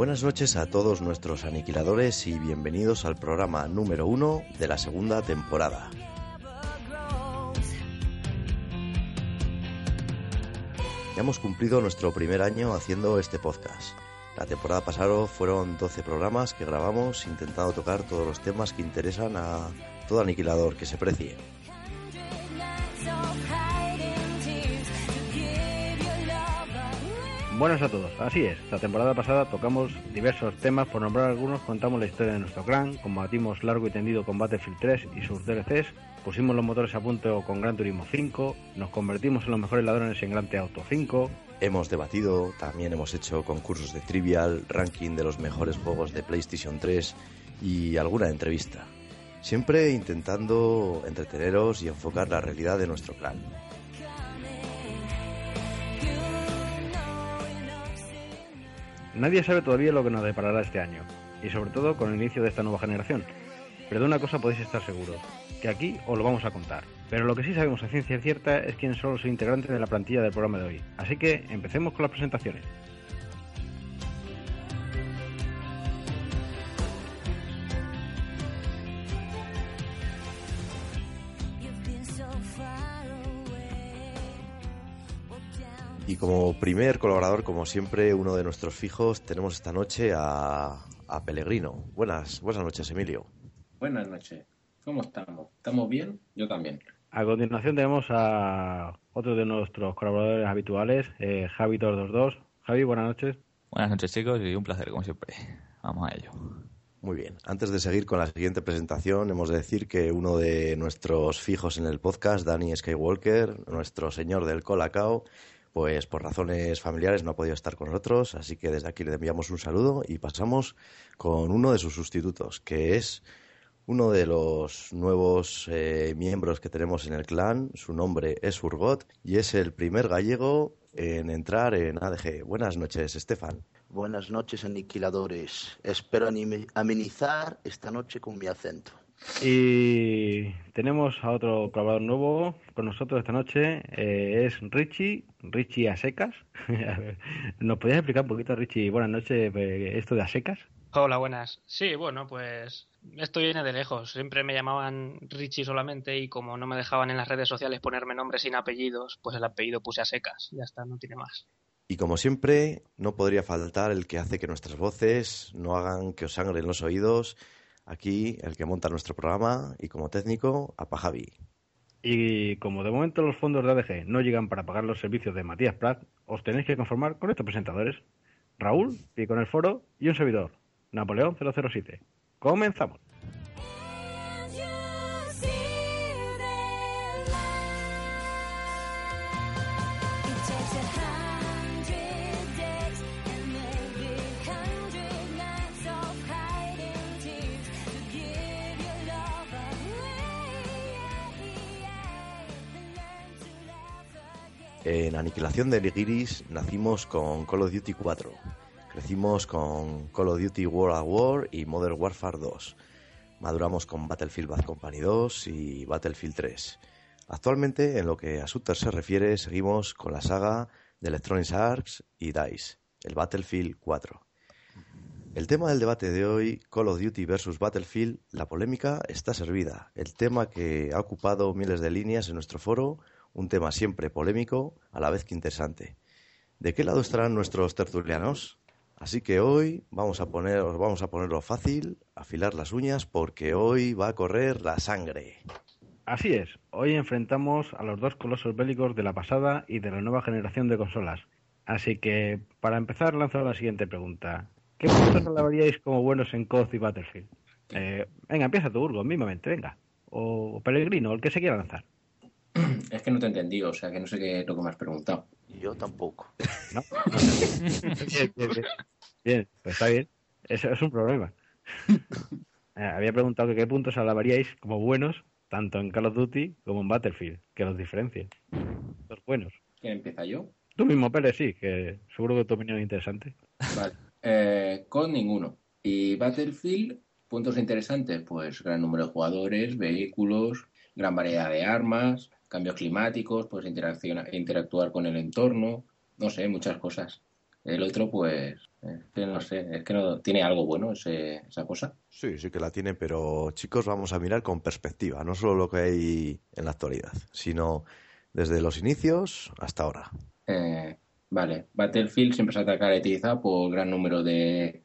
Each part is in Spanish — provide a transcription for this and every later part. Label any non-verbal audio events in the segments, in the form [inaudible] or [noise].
Buenas noches a todos nuestros aniquiladores y bienvenidos al programa número uno de la segunda temporada. Ya hemos cumplido nuestro primer año haciendo este podcast. La temporada pasada fueron 12 programas que grabamos intentando tocar todos los temas que interesan a todo aniquilador que se precie. Buenas a todos, así es. La temporada pasada tocamos diversos temas, por nombrar algunos, contamos la historia de nuestro clan, combatimos largo y tendido con Battlefield 3 y sus DLCs, pusimos los motores a punto con Gran Turismo 5, nos convertimos en los mejores ladrones en Grand Theft Auto 5. Hemos debatido, también hemos hecho concursos de trivial, ranking de los mejores juegos de PlayStation 3 y alguna entrevista. Siempre intentando entreteneros y enfocar la realidad de nuestro clan. Nadie sabe todavía lo que nos deparará este año, y sobre todo con el inicio de esta nueva generación. Pero de una cosa podéis estar seguros, que aquí os lo vamos a contar. Pero lo que sí sabemos a ciencia cierta es quiénes son los integrantes de la plantilla del programa de hoy. Así que empecemos con las presentaciones. Y como primer colaborador, como siempre, uno de nuestros fijos, tenemos esta noche a, a Pellegrino. Buenas, buenas noches, Emilio. Buenas noches. ¿Cómo estamos? ¿Estamos bien? Yo también. A continuación tenemos a otro de nuestros colaboradores habituales, eh, Javi222. Javi, buenas noches. Buenas noches chicos y un placer como siempre. Vamos a ello. Muy bien. Antes de seguir con la siguiente presentación, hemos de decir que uno de nuestros fijos en el podcast, Danny Skywalker, nuestro señor del Colacao, pues por razones familiares no ha podido estar con nosotros, así que desde aquí le enviamos un saludo y pasamos con uno de sus sustitutos, que es uno de los nuevos eh, miembros que tenemos en el clan. Su nombre es Urgot y es el primer gallego en entrar en ADG. Buenas noches, Estefan. Buenas noches, aniquiladores. Espero amenizar esta noche con mi acento. Y tenemos a otro colaborador nuevo con nosotros esta noche. Eh, es Richie, Richie a secas. [laughs] ¿Nos podías explicar un poquito, Richie, buenas noches, eh, esto de a secas? Hola, buenas. Sí, bueno, pues esto viene de lejos. Siempre me llamaban Richie solamente y como no me dejaban en las redes sociales ponerme nombres sin apellidos, pues el apellido puse a secas. Ya está, no tiene más. Y como siempre, no podría faltar el que hace que nuestras voces no hagan que os sangren los oídos. Aquí, el que monta nuestro programa y como técnico, a Pajavi. Y como de momento los fondos de ADG no llegan para pagar los servicios de Matías Prat, os tenéis que conformar con estos presentadores. Raúl, y con el foro, y un servidor, Napoleón 007. Comenzamos. En Aniquilación de Ligiris nacimos con Call of Duty 4. Crecimos con Call of Duty World at War y Modern Warfare 2. Maduramos con Battlefield Bad Company 2 y Battlefield 3. Actualmente, en lo que a shooter se refiere, seguimos con la saga de Electronic Arts y DICE, el Battlefield 4. El tema del debate de hoy, Call of Duty versus Battlefield, la polémica está servida. El tema que ha ocupado miles de líneas en nuestro foro, un tema siempre polémico, a la vez que interesante. ¿De qué lado estarán nuestros tertulianos? Así que hoy vamos a poner, os vamos a ponerlo fácil, afilar las uñas, porque hoy va a correr la sangre. Así es, hoy enfrentamos a los dos colosos bélicos de la pasada y de la nueva generación de consolas. Así que, para empezar, lanzo la siguiente pregunta. ¿Qué puntos alabaríais como buenos en COD y Battlefield? Eh, venga, empieza tu Urgo, mismamente, venga. O Pellegrino, el que se quiera lanzar. [clears throat] Es que no te he entendido, o sea que no sé qué es lo que me has preguntado. Yo tampoco. [laughs] ¿No? [laughs] bien, bien, bien. Bien, pues está bien. Eso es un problema. [laughs] Eh, había preguntado que qué puntos alabaríais como buenos, tanto en Call of Duty como en Battlefield, que los diferencien. Los buenos. ¿Quién empieza yo? Tú mismo, Pérez, sí, que seguro que tu opinión es interesante. Vale. Eh, con ninguno. Y Battlefield, puntos interesantes, pues gran número de jugadores, vehículos, gran variedad de armas, cambios climáticos, pues interactuar con el entorno, no sé, muchas cosas. El otro, pues, Es que no sé, es que no tiene algo bueno ese- esa cosa. Sí, sí que la tiene, pero chicos, vamos a mirar con perspectiva, no solo lo que hay en la actualidad, sino desde los inicios hasta ahora. Eh, vale, Battlefield siempre se ha caracterizado por gran número de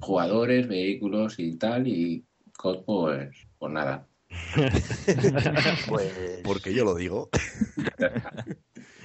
jugadores, vehículos y tal, y COD pues, pues nada. [laughs] Pues Porque yo lo digo.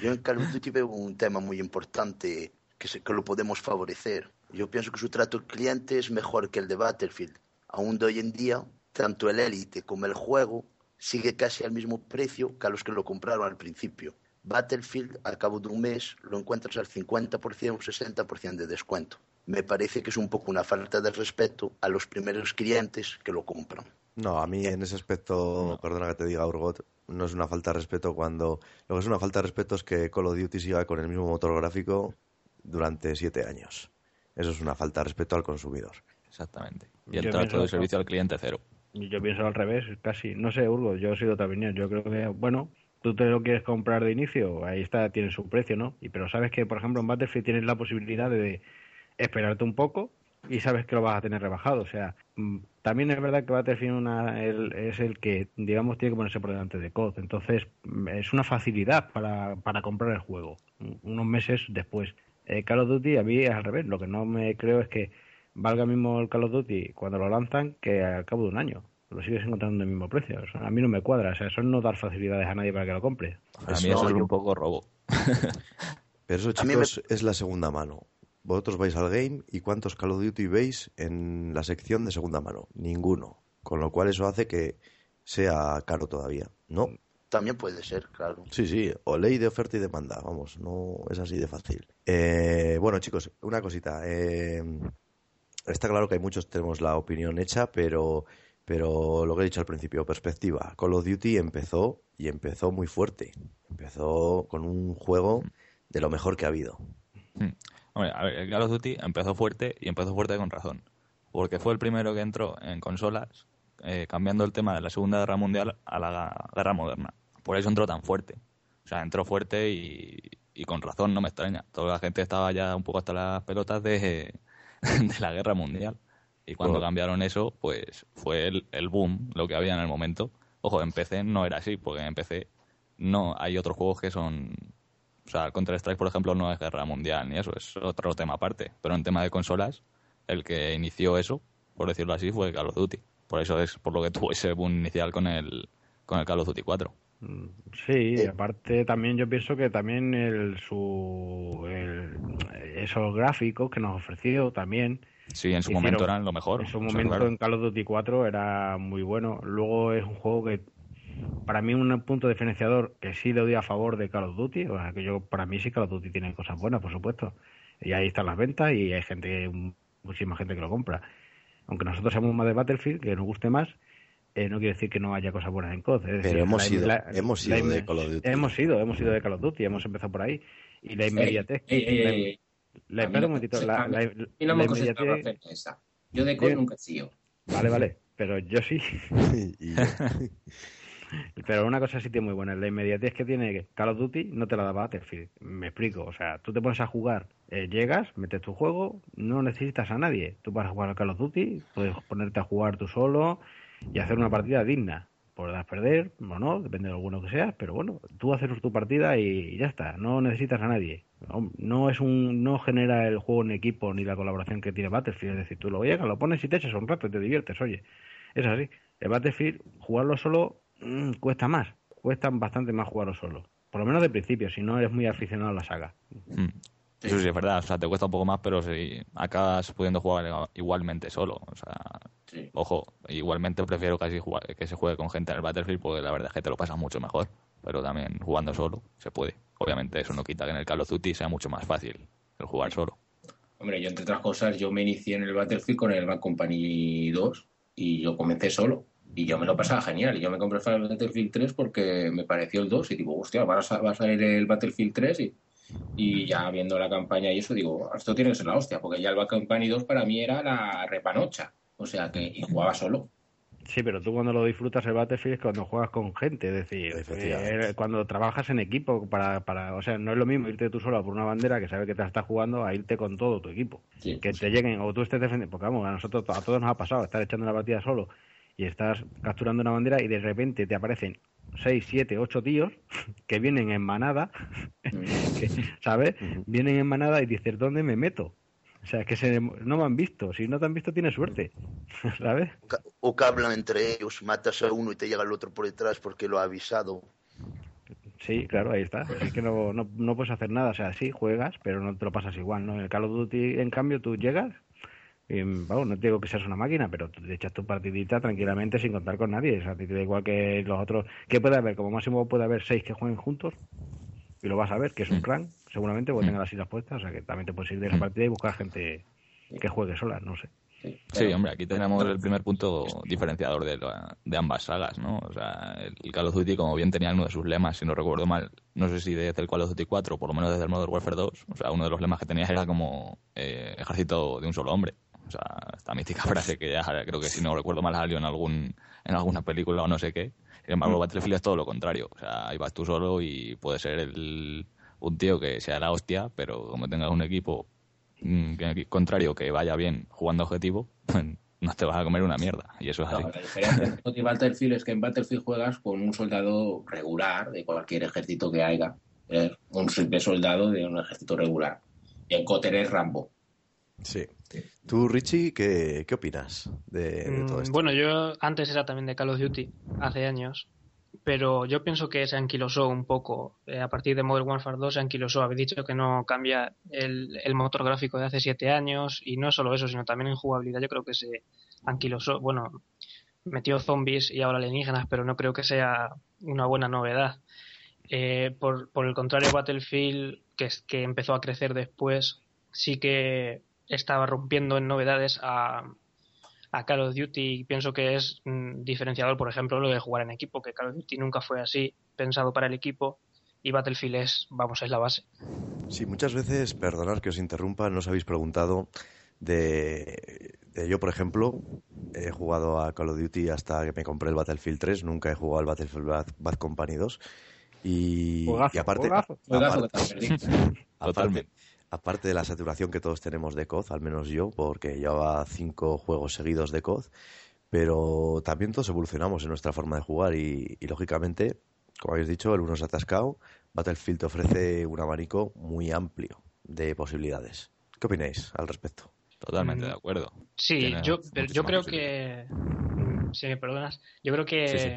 yo en Call of Duty veo un tema muy importante que, se- que lo podemos favorecer. Yo pienso que su trato al cliente es mejor que el de Battlefield. Aún de hoy en día, tanto el Elite como el juego sigue casi al mismo precio que a los que lo compraron al principio. Battlefield, al cabo de un mes, lo encuentras al 50% o 60% de descuento. Me parece que es un poco una falta de respeto a los primeros clientes que lo compran. No, a mí en ese aspecto, perdona que te diga Urgot, no es una falta de respeto cuando... Lo que es una falta de respeto es que Call of Duty siga con el mismo motor gráfico durante siete años. Eso es una falta de respeto al consumidor. Exactamente. Y el Yo trato de servicio al cliente cero. Yo pienso al revés, casi. No sé, Urgo, yo he sido otra opinión. Yo creo que, bueno, tú te lo quieres comprar de inicio, ahí está, tiene su precio, ¿no? Y pero sabes que, por ejemplo, en Battlefield tienes la posibilidad de esperarte un poco y sabes que lo vas a tener rebajado. O sea, mm, también es verdad que Battlefield una- el- es el que, digamos, tiene que ponerse por delante de COD. Entonces, mm, es una facilidad para, para comprar el juego, un- unos meses después. Eh, Call of Duty a mí es al revés. Lo que no me creo es que valga mismo el Call of Duty cuando lo lanzan que al cabo de un año. Lo sigues encontrando en el mismo precio. O sea, a mí no me cuadra. O sea, eso es no dar facilidades a nadie para que lo compre. Eso mí eso no, es yo- un poco robo. [laughs] Pero eso, A me- chicos, es la segunda mano. Vosotros vais al game y ¿cuántos Call of Duty veis en la sección de segunda mano? Ninguno. Con lo cual eso hace que sea caro todavía. No, También puede ser, claro. Sí, sí, o ley de oferta y demanda, vamos, no es así de fácil. Eh, bueno, chicos, una cosita. eh, está claro que hay muchos tenemos la opinión hecha, pero, pero lo que he dicho al principio, perspectiva. Call of Duty empezó y empezó muy fuerte. Empezó con un juego de lo mejor que ha habido. Hmm. Hombre, a ver, el Call of Duty empezó fuerte y empezó fuerte con razón. Porque fue el primero que entró en consolas, eh, cambiando el tema de la Segunda Guerra Mundial a la Guerra Moderna. Por eso entró tan fuerte. O sea, entró fuerte y, y con razón, no me extraña. Toda la gente estaba ya un poco hasta las pelotas de, [laughs] de la Guerra Mundial. Y cuando Bueno. cambiaron eso, pues fue el, el boom, lo que había en el momento. Ojo, en PC no era así, porque en PC no hay otros juegos que son o sea, el Counter-Strike, por ejemplo, no es guerra mundial ni eso, es otro tema aparte. Pero en tema de consolas, el que inició eso, por decirlo así, fue Call of Duty. Por eso es por lo que tuvo ese boom inicial con el, con el Call of Duty 4. Mm, Sí, y aparte también yo pienso que también el, su, el- esos gráficos que nos ofreció también, Sí, en su Hicieron- momento eran lo mejor. en su o sea, momento claro. en Call of Duty 4 era muy bueno. Luego es un juego que para mí un punto diferenciador que sí le doy a favor de Call of Duty, o sea que yo para mí sí Call of Duty tiene cosas buenas, por supuesto. Y ahí están las ventas y hay gente, muchísima gente que lo compra. Aunque nosotros seamos más de Battlefield, que nos guste más, eh, no quiere decir que no haya cosas buenas en COD. Es decir, Pero hemos la- sido, la- hemos sido la- de Call of Duty. Hemos sido, hemos sido de Call of Duty, hemos empezado por ahí. Y la inmediatez. Ey, ey. la- espera un momentito. La, no me inmediatez-. Yo de COD nunca he sido. Vale, vale, [laughs] pero yo sí. [laughs] Y- [laughs] Pero una cosa sí tiene muy buena, la inmediatez que tiene Call of Duty no te la da Battlefield. Me explico, o sea, tú te pones a jugar, eh, llegas, metes tu juego, no necesitas a nadie. Tú para jugar a Call of Duty puedes ponerte a jugar tú solo y hacer una partida digna. Podrás perder o no, depende de lo bueno que seas, pero bueno, tú haces tu partida y, ya está, no necesitas a nadie. No, no es un no genera el juego en equipo ni la colaboración que tiene Battlefield, es decir, tú lo llegas, lo pones y te echas un rato y te diviertes, oye. Es así. El Battlefield, jugarlo solo mm, cuesta más. Cuesta bastante más jugarlo solo. Por lo menos de principio, si no eres muy aficionado a la saga. Mm. Eso sí es verdad, o sea, te cuesta un poco más, pero si acabas pudiendo jugar igualmente solo. O sea, Sí. ojo, igualmente prefiero casi jugar, que se juegue con gente en el Battlefield porque la verdad es que te lo pasas mucho mejor. Pero también jugando solo se puede. Obviamente eso no quita que en el Call of Duty sea mucho más fácil el jugar solo. Hombre, yo entre otras cosas, yo me inicié en el Battlefield con el Bad Company 2 y yo comencé solo. Y yo me lo pasaba genial. Y yo me compré el Battlefield 3 porque me pareció el 2 y digo, hostia, va a, sa- va a salir el Battlefield 3 y, y ya viendo la campaña y eso digo, esto tiene que ser la hostia, porque ya el Bad Company 2 para mí era la repanocha. O sea que y jugaba solo. Sí, pero tú cuando lo disfrutas el Battlefield es cuando juegas con gente, es decir, eh, cuando trabajas en equipo para, para, o sea, no es lo mismo irte tú solo por una bandera que sabe que te estás jugando a irte con todo tu equipo. Sí. Que te lleguen o tú estés defendiendo, porque vamos, a nosotros a todos nos ha pasado estar echando una partida solo y estás capturando una bandera y de repente te aparecen 6, 7, 8 tíos [laughs] que vienen en manada, [laughs] que, ¿sabes? Vienen en manada y dices, ¿dónde me meto? O sea, es que se, no me han visto. Si no te han visto, tienes suerte. [laughs] ¿Sabes? O que- O que hablan entre ellos, matas a uno y te llega el otro por detrás porque lo ha avisado. Sí, claro, ahí está. Así que no, no, no puedes hacer nada. O sea, sí, juegas, pero no te lo pasas igual, ¿no? En el Call of Duty, en cambio, tú llegas y, vamos, no te digo que seas una máquina, pero tú te echas tu partidita tranquilamente sin contar con nadie. O sea, te da igual que los otros... ¿Qué puede haber? Como máximo puede haber seis que jueguen juntos y lo vas a ver, que es un rank, seguramente, porque tenga las islas puestas. O sea, que también te puedes ir de esa partida y buscar gente que juegue sola, no sé. Sí, Sí, hombre, aquí tenemos el primer punto diferenciador de, la- de ambas sagas, ¿no? O sea, el Call of Duty, como bien tenía uno de sus lemas, si no recuerdo mal, no sé si desde el Call of Duty 4, por lo menos desde el Modern Warfare 2, o sea, uno de los lemas que tenías era como eh, ejército de un solo hombre. O sea, esta mítica [laughs] frase que ya creo que si no recuerdo mal salió en algún en alguna película o no sé qué. Sin embargo, Battlefield es todo lo contrario. O sea, ahí vas tú solo y puede ser el, un tío que sea la hostia, pero como tengas un equipo mm, que- contrario que vaya bien jugando objetivo, no te vas a comer una mierda. Y eso es así. No, la diferencia Battlefield es que en Battlefield juegas con un soldado regular de cualquier ejército que haya. ¿eh? Un simple soldado de un ejército regular. Y en Cotter es Rambo. Sí. Tú, Richie, ¿qué, qué opinas de, de todo Mm, esto? Bueno, yo antes era también de Call of Duty, hace años, pero yo pienso que se anquilosó un poco. Eh, a partir de Modern Warfare 2 se anquilosó. Habéis dicho que no cambia el, el motor gráfico de hace siete años y no solo eso, sino también en jugabilidad yo creo que se anquilosó. Bueno, metió zombies y ahora alienígenas, pero no creo que sea una buena novedad. Eh, por, por el contrario, Battlefield, que, es- que empezó a crecer después, sí que estaba rompiendo en novedades a, a Call of Duty y pienso que es mm, diferenciador, por ejemplo, lo de jugar en equipo, que Call of Duty nunca fue así, pensado para el equipo, y Battlefield es, vamos, es la base. Sí, muchas veces, perdonad que os interrumpa, no os habéis preguntado de, de yo, por ejemplo, he jugado a Call of Duty hasta que me compré el Battlefield 3, nunca he jugado al Battlefield Bad, Bad Company 2 y, y aparte. Juegazo aparte-. Aparte de la saturación que todos tenemos de COD, al menos yo, porque llevaba cinco juegos seguidos de COD, pero también todos evolucionamos en nuestra forma de jugar y, y, lógicamente, como habéis dicho, el uno se ha atascado, Battlefield te ofrece un abanico muy amplio de posibilidades. ¿Qué opináis al respecto? Totalmente Mm. de acuerdo. Sí, yo, creo que, mm, si me perdonas, yo creo que Sí, sí.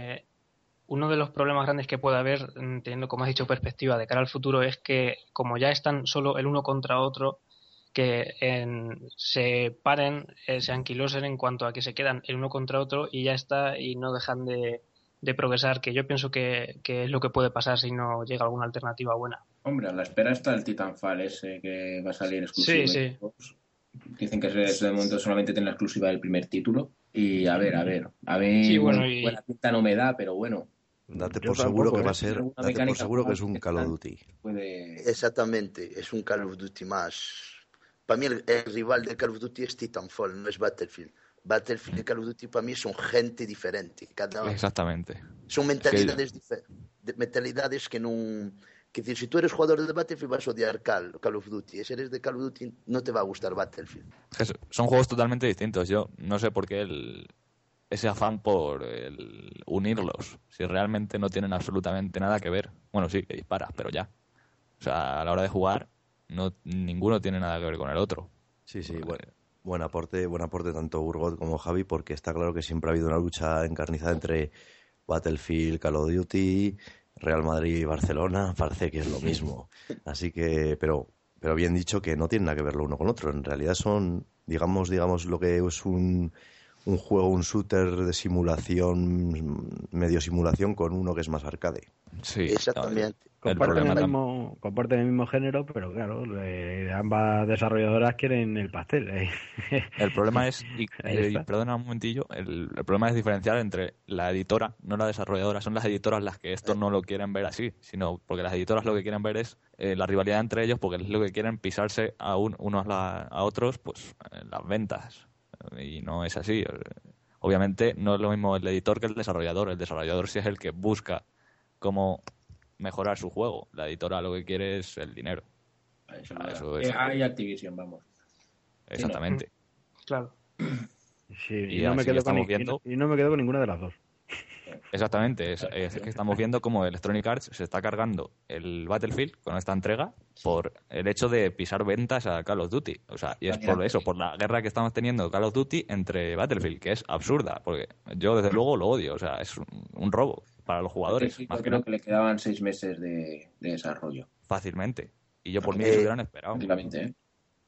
Uno de los problemas grandes que puede haber, mm, teniendo, como has dicho, perspectiva de cara al futuro, es que como ya están solo el uno contra otro, que en- se paren, eh, se anquilosen en cuanto a que se quedan el uno contra otro y ya está, y no dejan de, de progresar, que yo pienso que, que es lo que puede pasar si no llega alguna alternativa buena. Hombre, a la espera está el Titanfall ese que va a salir exclusivo. Sí, sí. Xbox. Dicen que es de momento solamente tiene la exclusiva del primer título. Y a ver, a ver. A ver, Sí, bueno, buena, y- buena pinta no me da, pero bueno, Date por tampoco, seguro que va a ser, date por seguro que es un que Call of. Duty. puede. Exactamente, es un Call of Duty más. Para mí el, el rival de Call of Duty es Titanfall, no es Battlefield. Battlefield y Call of Duty para mí son gente diferente. Cada, Exactamente. son mentalidades, dife- de- mentalidades que no... Que decir, si tú eres jugador de Battlefield vas a odiar Call, Call of Duty. Si eres de Call of Duty no te va a gustar Battlefield. Es que son juegos totalmente distintos. Yo no sé por qué el, ese afán por el unirlos, si realmente no tienen absolutamente nada que ver. Bueno, sí, que disparas, pero ya. O sea, a la hora de jugar, no ninguno tiene nada que ver con el otro. Sí, sí, buen, buen aporte, buen aporte tanto Urgot como Javi, porque está claro que siempre ha habido una lucha encarnizada entre Battlefield, Call of Duty, Real Madrid y Barcelona, parece que es lo mismo. [laughs] Así que, pero, pero bien dicho que no tienen nada que ver lo uno con otro. En realidad son, digamos, digamos lo que es un, un juego, un shooter de simulación, medio simulación con uno que es más arcade. Sí, Exactamente. El Comparten el, mismo, comparten el mismo género, pero claro, eh, ambas desarrolladoras quieren el pastel. eh. [laughs] El problema es, y, eh, y perdona un momentillo, el, el problema es diferenciar entre la editora, no la desarrolladora, son las editoras las que esto no lo quieren ver así, sino porque las editoras lo que quieren ver es eh, la rivalidad entre ellos, porque es lo que quieren pisarse a un- unos la- a otros, pues las ventas. Y no es así. Obviamente no es lo mismo el editor que el desarrollador. El desarrollador sí es el que busca cómo mejorar su juego. La editora lo que quiere es el dinero. Eso Ah, eso es- Eh, hay Activision, vamos. Exactamente. Claro. Sí, Y y, no me quedo con, no- y no me quedo con ninguna de las dos. Exactamente. Es, es que estamos viendo cómo Electronic Arts se está cargando el Battlefield con esta entrega por el hecho de pisar ventas a Call of Duty. O sea, y es por eso, por la guerra que estamos teniendo Call of Duty entre Battlefield, que es absurda. Porque yo, desde luego, lo odio. O sea, es un, un robo para los jugadores. Sí, más yo que creo que le quedaban seis meses de, de desarrollo. fácilmente. Y yo por mí se hubieran esperado. Tranquilamente, ¿eh?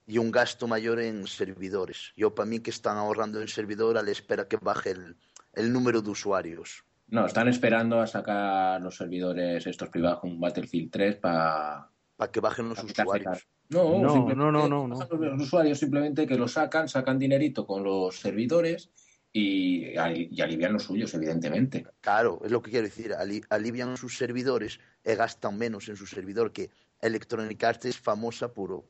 y un gasto mayor en servidores. Yo para mí que están ahorrando en servidor a la espera que baje el, el número de usuarios. No, están esperando a sacar los servidores estos privados con Battlefield 3 para... Para que bajen los usuarios. No, No, no, no, no, Los usuarios simplemente que lo sacan, sacan dinerito con los servidores y, y alivian los suyos, evidentemente. Claro, es lo que quiero decir. ali- alivian sus servidores y gastan menos en su servidor, que Electronic Arts es famosa por,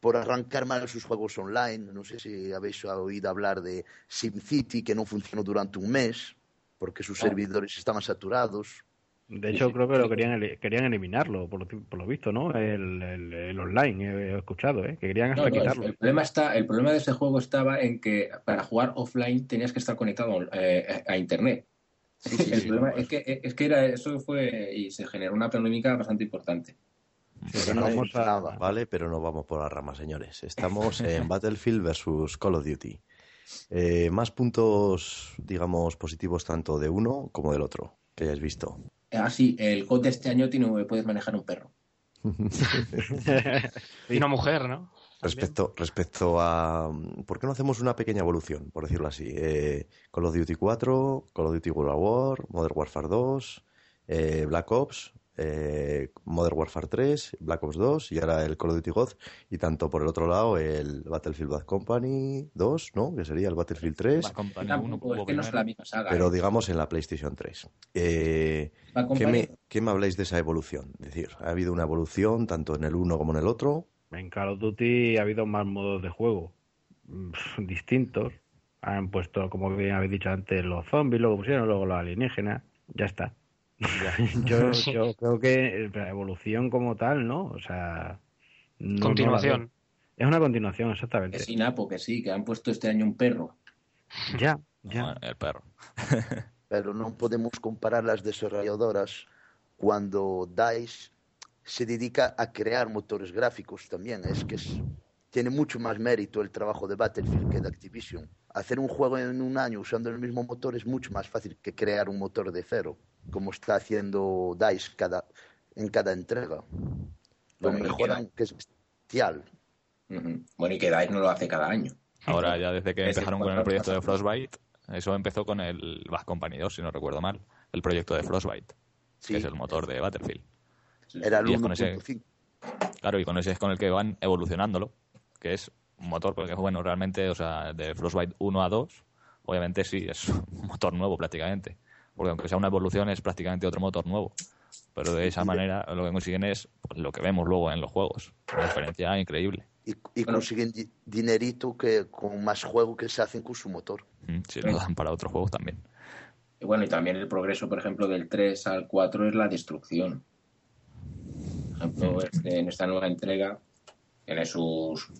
por arrancar mal sus juegos online. No sé si habéis oído hablar de SimCity, que no funcionó durante un mes, porque sus servidores estaban saturados. De hecho, creo que lo querían querían eliminarlo, por lo, por lo visto, ¿no? El, el- el online, he, escuchado, ¿eh? Que querían hasta no, quitarlo. el problema está, el problema de este juego estaba en que para jugar offline tenías que estar conectado eh, a internet. Sí, sí, [laughs] el sí, problema pues. es que es que era eso fue y se generó una polémica bastante importante. Sí, no vamos a-. Vale, pero no vamos por las ramas, señores. Estamos en Battlefield versus Call of Duty. Eh, más puntos, digamos, positivos tanto de uno como del otro, que hayáis visto. Ah, sí, el COD de este año tiene, puedes manejar un perro. [laughs] Y una mujer, ¿no? Respecto, respecto a... ¿Por qué no hacemos una pequeña evolución, por decirlo así? Eh, Call of Duty 4, Call of Duty World War, Modern Warfare 2, eh, Black Ops, eh, Modern Warfare 3, Black Ops 2 y ahora el Call of Duty God. Y tanto por el otro lado el Battlefield Bad Company 2, ¿no? Que sería el Battlefield 3, Bad Company Tampoco, 1 es que no es la misma saga. pero ¿eh? digamos en la PlayStation 3. Eh, ¿qué, me, ¿Qué me habláis de esa evolución? Es decir, ¿ha habido una evolución tanto en el uno como en el otro? En Call of Duty ha habido más modos de juego mm, [laughs] distintos. Han puesto, como bien habéis dicho antes, los zombies, luego pusieron luego los alienígenas. Ya está. [laughs] yo, yo creo que la evolución como tal, ¿no? O sea. no- Continuación. es una continuación, exactamente. Que sí, Napo, que sí, que han puesto este año un perro. Ya, ya. [laughs] El perro. [laughs] pero no podemos comparar las desarrolladoras cuando DICE se dedica a crear motores gráficos también. Es que es- tiene mucho más mérito el trabajo de Battlefield que de Activision. Hacer un juego en un año usando el mismo motor es mucho más fácil que crear un motor de cero, como está haciendo DICE cada, en cada entrega. Lo Bueno, y mejoran que es bestial. Bueno, y que DICE no lo hace cada año. Ahora ya desde que empezaron con el proyecto de Frostbite, eso empezó con el Bad Company 2, si no recuerdo mal. El proyecto de Frostbite, Sí, que es el motor de Battlefield. era el y es con ese- 1.5. Claro, y con ese es con el que van evolucionándolo, que es un motor, porque bueno, realmente, o sea, de Frostbite 1 a 2, obviamente sí, es [laughs] un motor nuevo prácticamente. Porque aunque sea una evolución, es prácticamente otro motor nuevo. Pero de esa manera lo que consiguen es pues, lo que vemos luego en los juegos. Una diferencia increíble. Y, y Bueno. consiguen di- dinerito que con más juego que se hacen con su motor. Mm, Si lo dan para otros juegos también. Y bueno, y también el progreso, por ejemplo, del 3 al 4 es la destrucción. Por ejemplo, este- en esta nueva entrega tiene sus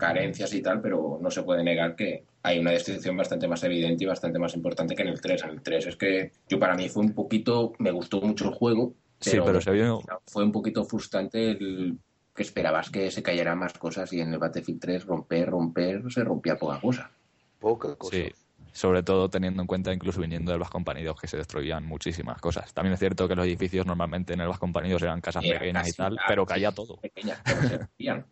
carencias y tal, pero no se puede negar que hay una destrucción bastante más evidente y bastante más importante que en el 3. En el 3 es que yo para mí fue un poquito, me gustó mucho el juego, Sí, pero se vio fue un poquito frustrante el que esperabas que se cayeran más cosas y en el Battlefield 3 romper, romper, se rompía poca cosa. Poca cosa. Sí, sobre todo teniendo en cuenta, incluso viniendo del Bas Company 2, que se destruían muchísimas cosas. También es cierto que los edificios normalmente en el Company 2 eran casas Era pequeñas y tal, pero caía todo. pequeñas, pero se [laughs] rompían.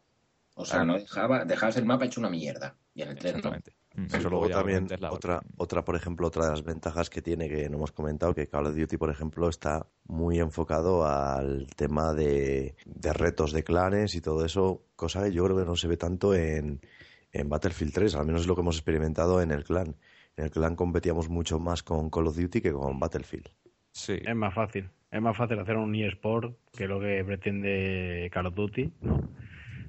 O sea, no dejaba, dejabas el mapa hecho una mierda. Y en el 3 no. Mm, Luego también otra, otra, por ejemplo, otra de las ventajas que tiene que no hemos comentado, que Call of Duty, por ejemplo, está muy enfocado al tema de, de retos de clanes y todo eso, cosa que yo creo que no se ve tanto en, en Battlefield 3, al menos es lo que hemos experimentado en el clan. En el clan competíamos mucho más con Call of Duty que con Battlefield. Sí, Es más fácil. Es más fácil hacer un eSport que lo que pretende Call of Duty, ¿no?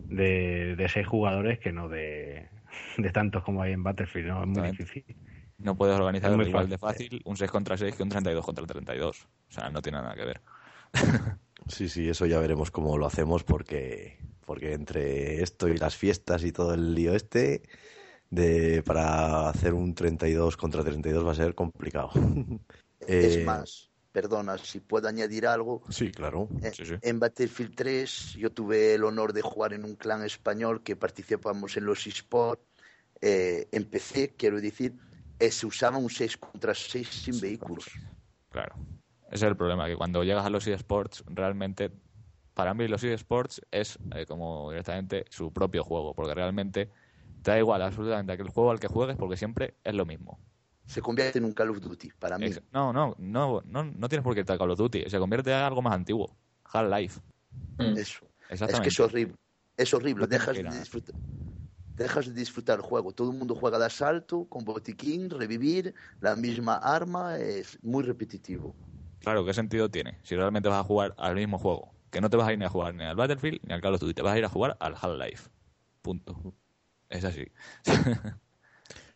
De, de seis jugadores que no de, [laughs] de tantos como hay en Battlefield, ¿no? Es muy difícil. No puedes organizar muy igual de fácil. fácil un 6 contra 6 que un 32 contra 32. O sea, no tiene nada que ver. Sí, sí, eso ya veremos cómo lo hacemos porque, porque entre esto y las fiestas y todo el lío este, de, para hacer un 32 contra 32 va a ser complicado. [laughs] Es Eh, más, perdona, si puedo añadir algo. Sí, claro. Eh, Sí, sí. En Battlefield 3 yo tuve el honor de jugar en un clan español que participamos en los esports. Eh, empecé, quiero decir, eh, se usaba un 6 contra 6 sin vehículos. Claro. Ese es el problema, que cuando llegas a los eSports, realmente, para mí los eSports es eh, como directamente su propio juego, porque realmente te da igual absolutamente aquel juego al que juegues, porque siempre es lo mismo. Se convierte en un Call of Duty, para mí. No, no, no, no, no tienes por qué irte a Call of Duty, se convierte en algo más antiguo. Half-Life. Mm. Eso. Es que es horrible. Es horrible. Dejas de, disfrutar, dejas de disfrutar el juego. Todo el mundo juega de asalto, con botiquín, revivir, la misma arma. Es muy repetitivo. Claro, ¿qué sentido tiene? Si realmente vas a jugar al mismo juego, que no te vas a ir ni a jugar ni al Battlefield ni al Call of Duty, te vas a ir a jugar al Half-Life. Punto. Es así. [laughs]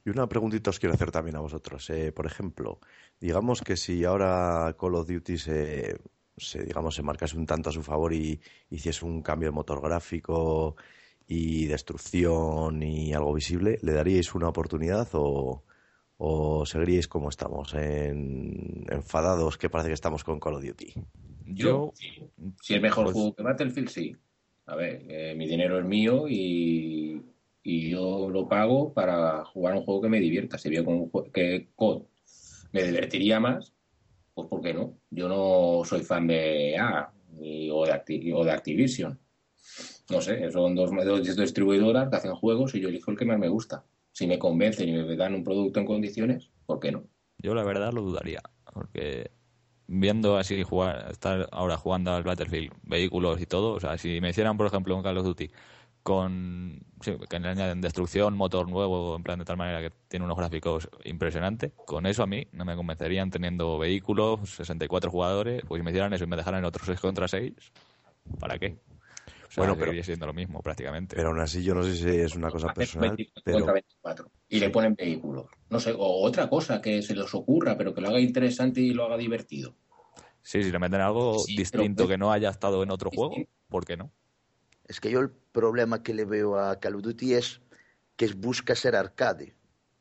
Y una preguntita os quiero hacer también a vosotros. Eh, por ejemplo, digamos que si ahora Call of Duty se, se, digamos, se marcase un tanto a su favor y hiciese un cambio de motor gráfico y destrucción y algo visible, ¿le daríais una oportunidad o, o seguiríais como estamos, en, enfadados que parece que estamos con Call of Duty? Yo, sí. si es mejor pues- juego que Battlefield, sí. A ver, eh, mi dinero es mío y, y yo lo pago para jugar un juego que me divierta. Si veo con que COD me divertiría más, pues ¿por qué no? Yo no soy fan de EA ni- o, o de Activision. No sé, son dos, dos distribuidoras que hacen juegos y yo elijo el que más me gusta. Si me convencen y me dan un producto en condiciones, ¿por qué no? Yo la verdad lo dudaría, porque viendo así jugar, estar ahora jugando al Battlefield, vehículos y todo, o sea, si me hicieran, por ejemplo, un Call of Duty con sí, que le añaden destrucción, motor nuevo, en plan de tal manera que tiene unos gráficos impresionantes, con eso a mí no me convencerían teniendo vehículos, 64 jugadores, pues si me hicieran eso y me dejaran en otros 6 contra 6, ¿para qué? O sea, Bueno, pero- siendo lo mismo prácticamente. Pero aún así yo no sé si es una cosa personal, 24 pero contra 24. Y le ponen vehículos. No sé, o otra cosa que se les ocurra, pero que lo haga interesante y lo haga divertido. Sí, si le meten algo Sí, distinto pero- que no haya estado en otro juego. ¿por qué no? Es que yo el problema que le veo a Call of Duty es que busca ser arcade.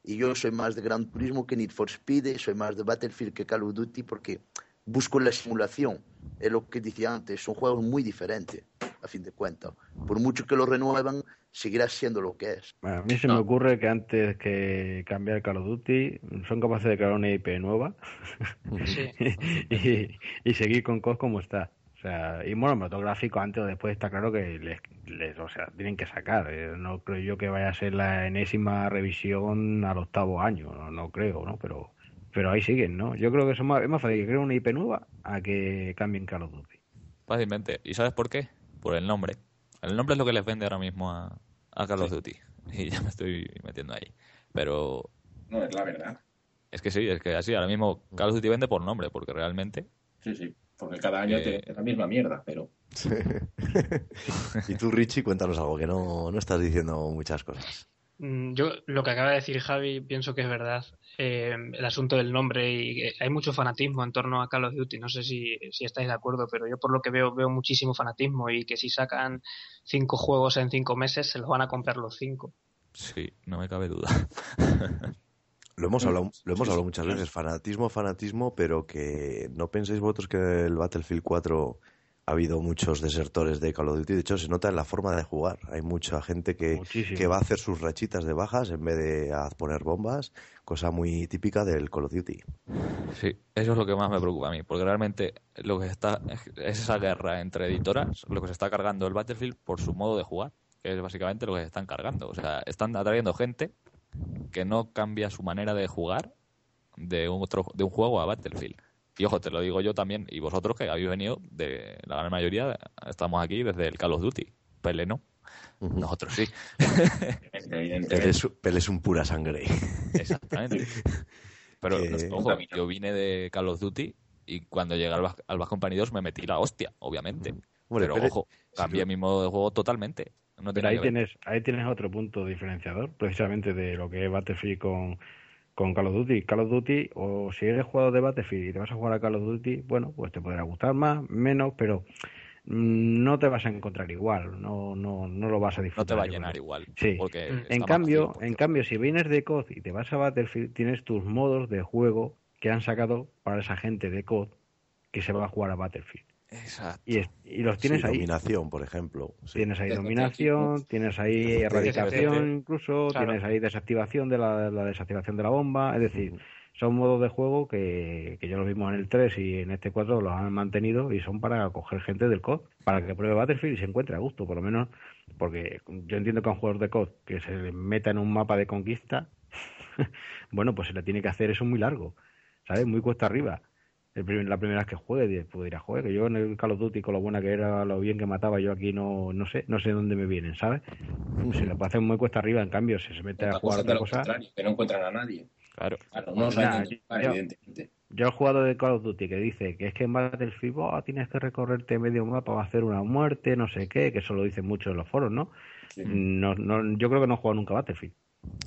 Y yo soy más de Gran Turismo que Need for Speed, soy más de Battlefield que Call of Duty porque busco la simulación. Es lo que decía antes, son juegos muy diferentes, a fin de cuentas. Por mucho que lo renuevan, seguirá siendo lo que es. Bueno, a mí se No. me ocurre que antes que cambiar Call of Duty son capaces de crear una IP nueva Sí. [laughs] y, y seguir con COD como está. O sea, y bueno, motográfico antes o después está claro que les, les- o sea, tienen que sacar. Eh, No creo yo que vaya a ser la enésima revisión al octavo año, no, no creo, ¿no? Pero, pero ahí siguen, ¿no? Yo creo que son más- es más fácil que creen una IP nueva a que cambien Call of Duty. Fácilmente. ¿Y sabes por qué? Por el nombre. El nombre es lo que les vende ahora mismo a, a Call of Duty. [laughs] Y ya me estoy metiendo ahí. Pero No, es la verdad. es que sí, es que así, ahora mismo Call of Duty vende por nombre, porque realmente Sí, sí. Porque cada año Eh, te es la misma mierda, pero. [laughs] y tú, Richie, cuéntanos algo, que no, no estás diciendo muchas cosas. Mm, Yo lo que acaba de decir Javi pienso que es verdad. Eh, el asunto del nombre y hay mucho fanatismo en torno a Call of Duty. No sé si, si estáis de acuerdo, pero yo por lo que veo veo muchísimo fanatismo y que si sacan cinco juegos en cinco meses se los van a comprar los cinco. sí, no me cabe duda. [laughs] Lo hemos Mm, hablado, lo hemos hablado muchas veces, fanatismo, fanatismo, pero que no penséis vosotros que el Battlefield 4 ha habido muchos desertores de Call of Duty. De hecho, se nota en la forma de jugar. Hay mucha gente que, que va a hacer sus rachitas de bajas en vez de a poner bombas, cosa muy típica del Call of Duty. Sí, eso es lo que más me preocupa a mí, porque realmente lo que está es esa guerra entre editoras, lo que se está cargando el Battlefield por su modo de jugar, que es básicamente lo que se están cargando. O sea, están atrayendo gente que no cambia su manera de jugar de un otro de un juego a Battlefield. Y ojo, te lo digo yo también, y vosotros que habéis venido de la gran mayoría, estamos aquí desde el Call of Duty. Pele no, nosotros sí. Evidentemente, evidentemente. Pel es, un pura sangre. Exactamente. Pero, Que- ojo, yo vine de Call of Duty y cuando llegué al, al Bad Company 2 me metí la hostia, obviamente. Hombre, pero ojo, cambié mi modo de juego totalmente. No Pero ahí tienes, ahí tienes otro punto diferenciador, precisamente de lo que es Battlefield con, con Call of Duty. Call of Duty, o si eres jugador de Battlefield y te vas a jugar a Call of Duty, bueno, pues te podrá gustar más, menos, pero mm, no te vas a encontrar igual, no, no, no lo vas a No disfrutar. te va a llenar igual. Sí. porque Mm. En cambio, vacío, en cambio, si vienes de COD y te vas a Battlefield, tienes tus modos de juego que han sacado para esa gente de COD que se va a jugar a Battlefield. Exacto. Y, es- y los tienes Sí, ahí. Dominación, por ejemplo. Sí. Tienes ahí dominación, tienes ahí erradicación incluso, Claro. tienes ahí desactivación de la, la desactivación de la bomba, es decir, son modos de juego que, que ya los vimos en el 3 y en este 4 los han mantenido y son para coger gente del COD, para que pruebe Battlefield y se encuentre a gusto, por lo menos, porque yo entiendo que a un jugador de COD que se le meta en un mapa de conquista, [laughs] bueno, pues se le tiene que hacer eso muy largo, ¿sabes? Muy cuesta arriba. El la primera vez que juegue, pues dirá, joder, que yo en el Call of Duty con lo buena que era, lo bien que mataba, yo aquí no, no sé, no sé dónde me vienen, ¿sabes? Se le puede hacer muy cuesta arriba, en cambio, si se mete a jugar otra cosa. que no encuentran a nadie. Claro. Claro, no yo- yo- evidentemente. Yo he jugado de Call of Duty que dice que es que en Battlefield oh, tienes que recorrerte medio mapa para hacer una muerte, no sé qué, que eso lo dicen mucho en los foros, ¿no? Sí. No, no, yo creo que no he jugado nunca a Battlefield.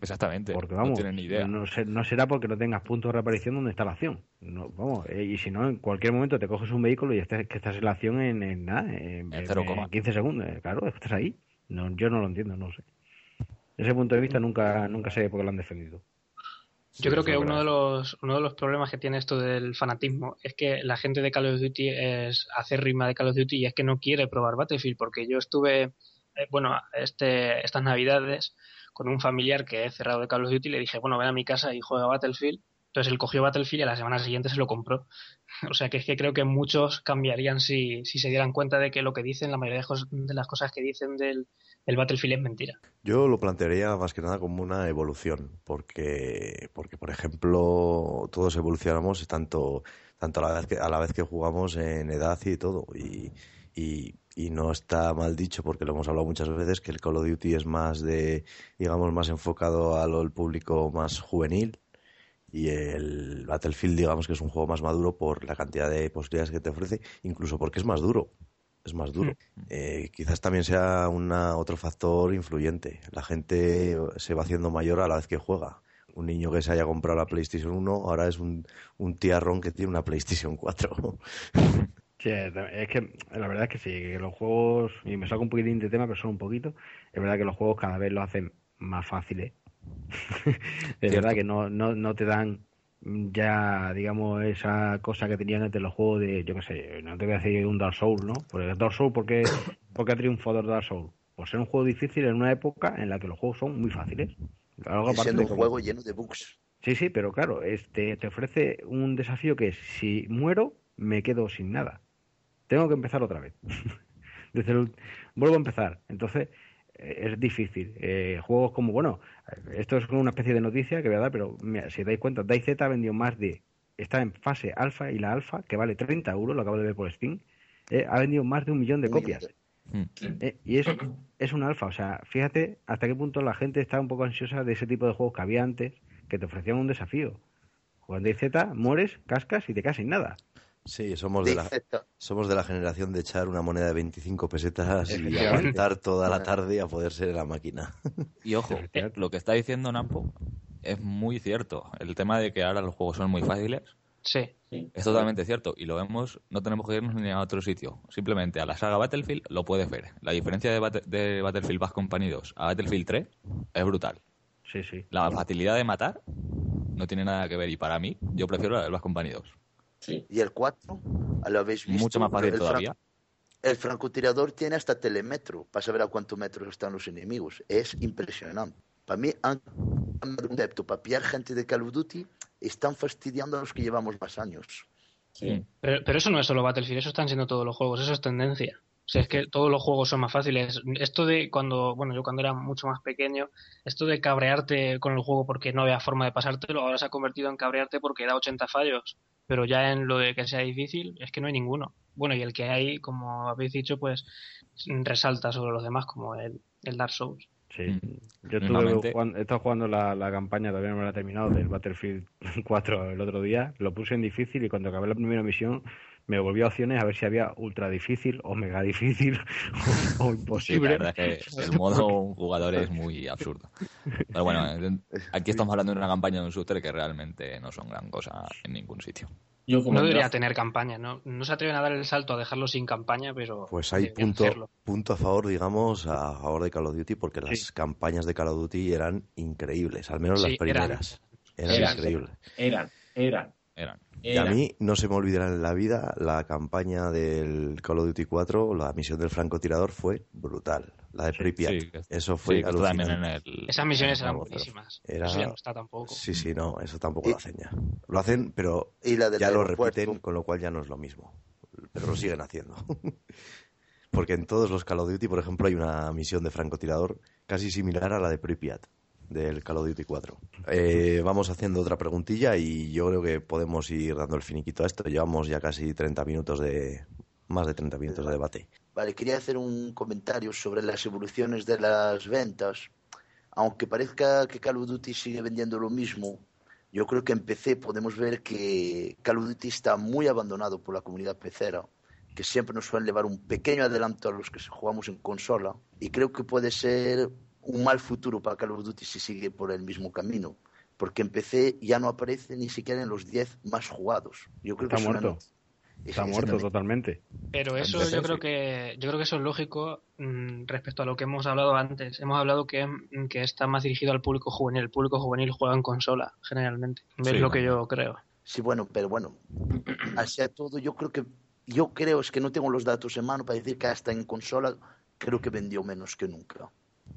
Exactamente. Porque no vamos, tienen ni idea. No, sé- no será porque no tengas puntos de reaparición donde está la acción. No, vamos, eh, y si no, en cualquier momento te coges un vehículo y estás, que estás en la acción en, en nada, en, En en- cero en coma. 15 segundos. eh, Claro, estás ahí. No, yo no lo entiendo, no sé. Desde ese punto de vista nunca, nunca sé por qué lo han defendido. Yo creo que uno de los uno de los problemas que tiene esto del fanatismo es que la gente de Call of Duty es rima de Call of Duty y es que no quiere probar Battlefield porque yo estuve eh, bueno este estas navidades con un familiar que he cerrado de Call of Duty le dije bueno ven a mi casa y juega Battlefield entonces él cogió Battlefield y a la semana siguiente se lo compró [laughs] o sea que es que creo que muchos cambiarían si, si se dieran cuenta de que lo que dicen la mayoría de, las cosas que dicen del, Battlefield es mentira Yo lo plantearía más que nada como una evolución, porque, porque por ejemplo, todos evolucionamos tanto, tanto a, la vez que, a la vez que jugamos en edad y todo. Y, y no está mal dicho, porque lo hemos hablado muchas veces, que el Call of Duty es más de, digamos, más enfocado al público más juvenil. Y el Battlefield, digamos que es un juego más maduro por la cantidad de posibilidades que te ofrece, incluso porque es más duro. Es más duro. Eh, quizás también sea una, otro factor influyente. La gente se va haciendo mayor a la vez que juega. Un niño que se haya comprado la PlayStation 1 ahora es un, un tiarrón que tiene una PlayStation 4. [laughs] Sí, es que la verdad es que sí, que los juegos, y me saco un poquitín de tema, pero solo un poquito, es verdad que los juegos cada vez lo hacen más fáciles. [laughs] es verdad que no, no, no te dan ya, digamos, esa cosa que tenían antes los juegos de, yo qué sé, no te voy a decir un Dark Souls, ¿no? Porque Dark Souls, ¿por qué, [coughs] por qué ha triunfado Dark Souls? Por ser un juego difícil en una época en la que los juegos son muy fáciles. Algo un como- juego lleno de bugs. Sí, sí, pero claro, este te ofrece un desafío que es, si muero, me quedo sin nada. Tengo que empezar otra vez. [laughs] Desde el- vuelvo a empezar. Entonces, eh, es difícil. Eh, juegos como, bueno, esto es una especie de noticia que voy a dar, pero mira, si dais cuenta, DayZ ha vendido más de, está en fase alfa y la alfa, que vale 30 euros, lo acabo de ver por Steam, eh, ha vendido más de un millón de copias. millón Eh, y es, es un alfa, o sea, fíjate hasta qué punto la gente está un poco ansiosa de ese tipo de juegos que había antes, que te ofrecían un desafío. Jugando Z, mueres, cascas y te quedas sin nada. Sí, somos de, la, somos de la generación de echar una moneda de 25 pesetas y aguantar toda la tarde a poder ser en la máquina. Y ojo, [laughs] Efectivamente. lo que está diciendo Nampo es muy cierto. El tema de que ahora los juegos son muy fáciles sí Sí. es totalmente cierto. Y lo vemos, no tenemos que irnos ni a otro sitio. Simplemente a la saga Battlefield lo puedes ver. La diferencia de Battlefield Bad Company 2 a Battlefield 3 es brutal. Sí, sí. La facilidad de matar no tiene nada que ver. Y para mí, yo prefiero la del Bad Company 2. Sí. Y el 4, ¿lo habéis visto? Mucho más fácil todavía. el francotirador tiene hasta telemetro para saber a cuántos metros están los enemigos. Es impresionante. Para mí, han un adepto para pillar gente de Call of Duty, están fastidiando a los que llevamos más años. Sí. Pero, pero eso no es solo Battlefield, eso están siendo todos los juegos, eso es tendencia. O sea, es que todos los juegos son más fáciles. Esto de cuando, bueno, yo cuando era mucho más pequeño, esto de cabrearte con el juego porque no había forma de pasártelo, ahora se ha convertido en cabrearte porque da 80 fallos. Pero ya en lo de que sea difícil, es que no hay ninguno. Bueno, y el que hay, como habéis dicho, pues resalta sobre los demás, como el, el Dark Souls. Sí. Mm. Yo estuve jugando- he estado jugando la, la campaña, todavía no me la he terminado, del Battlefield [laughs] 4 el otro día. Lo puse en difícil y cuando acabé la primera misión me volví a opciones a ver si había ultra difícil o mega difícil o, [laughs] o Sí, la imposible. verdad es que el modo un jugador es muy absurdo. Pero bueno, aquí estamos hablando de una campaña de un shooter que realmente no son gran cosa en ningún sitio. Yo como No debería draft- tener campaña, ¿no? No se atreven a dar el salto a dejarlo sin campaña, pero. Pues hay deberían punto, hacerlo. punto a favor, digamos, a favor de Call of Duty, porque las campañas de Call of Duty eran increíbles, al menos Sí, las primeras. Eran, Eran. increíbles. Eran, eran, Eran. Y a mí no se me olvidará en la vida la campaña del Call of Duty 4, la misión del francotirador fue brutal. La de Pripyat. Sí, Eso fue Sí, también en el. Esas misiones eran buenísimas. Era- Eso ya no está tampoco. Sí, sí, no, eso tampoco Y- lo hacen ya. Lo hacen, pero Y la del ya lo repiten, con lo cual ya no es lo mismo. Pero lo siguen haciendo. [laughs] Porque en todos los Call of Duty, por ejemplo, hay una misión de francotirador casi similar a la de Pripyat del Call of Duty 4. Eh, vamos haciendo otra preguntilla y yo creo que podemos ir dando el finiquito a esto. Llevamos ya casi 30 minutos de... más de 30 minutos de debate. Vale, quería hacer un comentario sobre las evoluciones de las ventas. Aunque parezca que Call of Duty sigue vendiendo lo mismo, yo creo que en PC podemos ver que Call of Duty está muy abandonado por la comunidad pecera, que siempre nos suelen llevar un pequeño adelanto a los que jugamos en consola, y creo que puede ser un mal futuro para Call of Duty si sigue por el mismo camino, porque en PC ya no aparece ni siquiera en los 10 más jugados. Yo creo Está que muerto. Está muerto totalmente. Pero eso PC, yo creo sí. que yo creo que eso es lógico mm, respecto a lo que hemos hablado antes. Hemos hablado que, mm, que está más dirigido al público juvenil. El público juvenil juega en consola, generalmente. Es Sí, lo que yo creo. Sí, bueno, pero bueno, [clears throat] así a todo, yo creo que, yo creo, es que no tengo los datos en mano para decir que hasta en consola creo que vendió menos que nunca.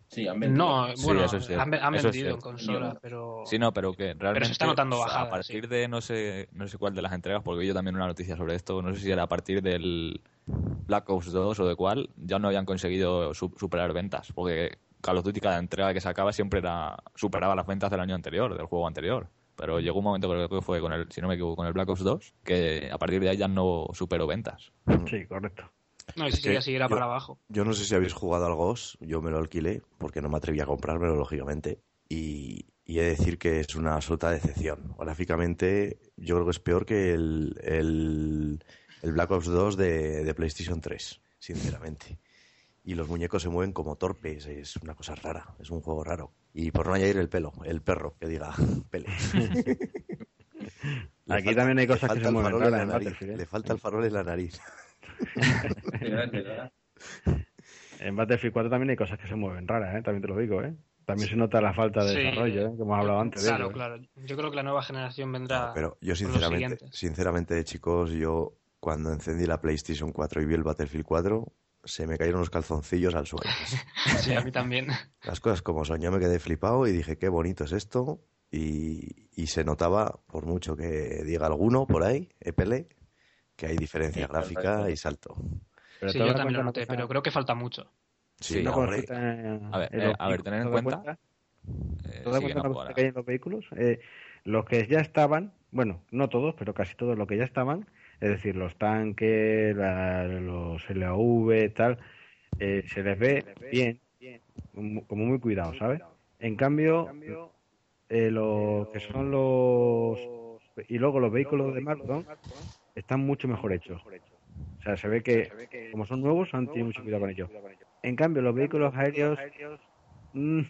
Sí, han vendido. No, Sí, bueno, eso es cierto. han, han Eso es vendido en consola, pero... Sí, no, pero que realmente. se está notando o sea, bajada, A partir sí. de no sé, no sé cuál de las entregas, porque yo también una noticia sobre esto, no sé si era a partir del Black Ops 2 o de cuál, ya no habían conseguido su- superar ventas. Porque Call of Duty, cada entrega que sacaba siempre era superaba las ventas del año anterior, del juego anterior. Pero llegó un momento, creo que fue con el, si no me equivoco, con el Black Ops 2, que a partir de ahí ya no superó ventas. Sí, correcto. No, y si era yo- para abajo. Yo no sé si habéis jugado al GOS, yo me lo alquilé porque no me atreví a comprármelo, lógicamente. Y, y he de decir que es una absoluta decepción. Gráficamente, yo creo que es peor que el, el, el Black Ops 2 de, de PlayStation 3, sinceramente. Y los muñecos se mueven como torpes, es una cosa rara, es un juego raro. Y por no añadir el pelo, el perro, que diga [laughs] pele. [laughs] Le Aquí falta- también hay cosas que falta se el mueven farol en raras la en nariz, Battlefield. Le falta el farol en la nariz. [laughs] En Battlefield 4 también hay cosas que se mueven raras, ¿eh? También te lo digo, ¿eh? También se nota la falta de Sí. desarrollo, ¿eh? Que hemos hablado antes de Claro, ello, ¿eh? claro. Yo creo que la nueva generación vendrá... No, pero yo sinceramente, sinceramente, chicos, yo cuando encendí la PlayStation 4 y vi el Battlefield 4, se me cayeron los calzoncillos al suelo. [laughs] Sí, a mí también. Las cosas como son, yo me quedé flipado y dije, qué bonito es esto. Y, y se notaba, por mucho que diga alguno por ahí, Epele, que hay diferencia Sí, gráfica perfecto. y salto. Pero Sí, yo también lo noté, pero creo que falta mucho. Sí, una hombre. A ver, eh, a ver, tener en ¿te das cuenta- cuenta? Eh, ¿Te das sí, que no hay en los vehículos? Eh, los que ya estaban, bueno, no todos, pero casi todos los que ya estaban, es decir, los tanques, la- los LAV, tal, eh, se les ve bien, como como muy cuidado, ¿sabes? En cambio, eh, los que son los... Y luego los vehículos de Markdown están mucho mejor hechos. O sea, se ve que, como son nuevos, han tenido mucho cuidado con ellos. En cambio, los vehículos aéreos... mm,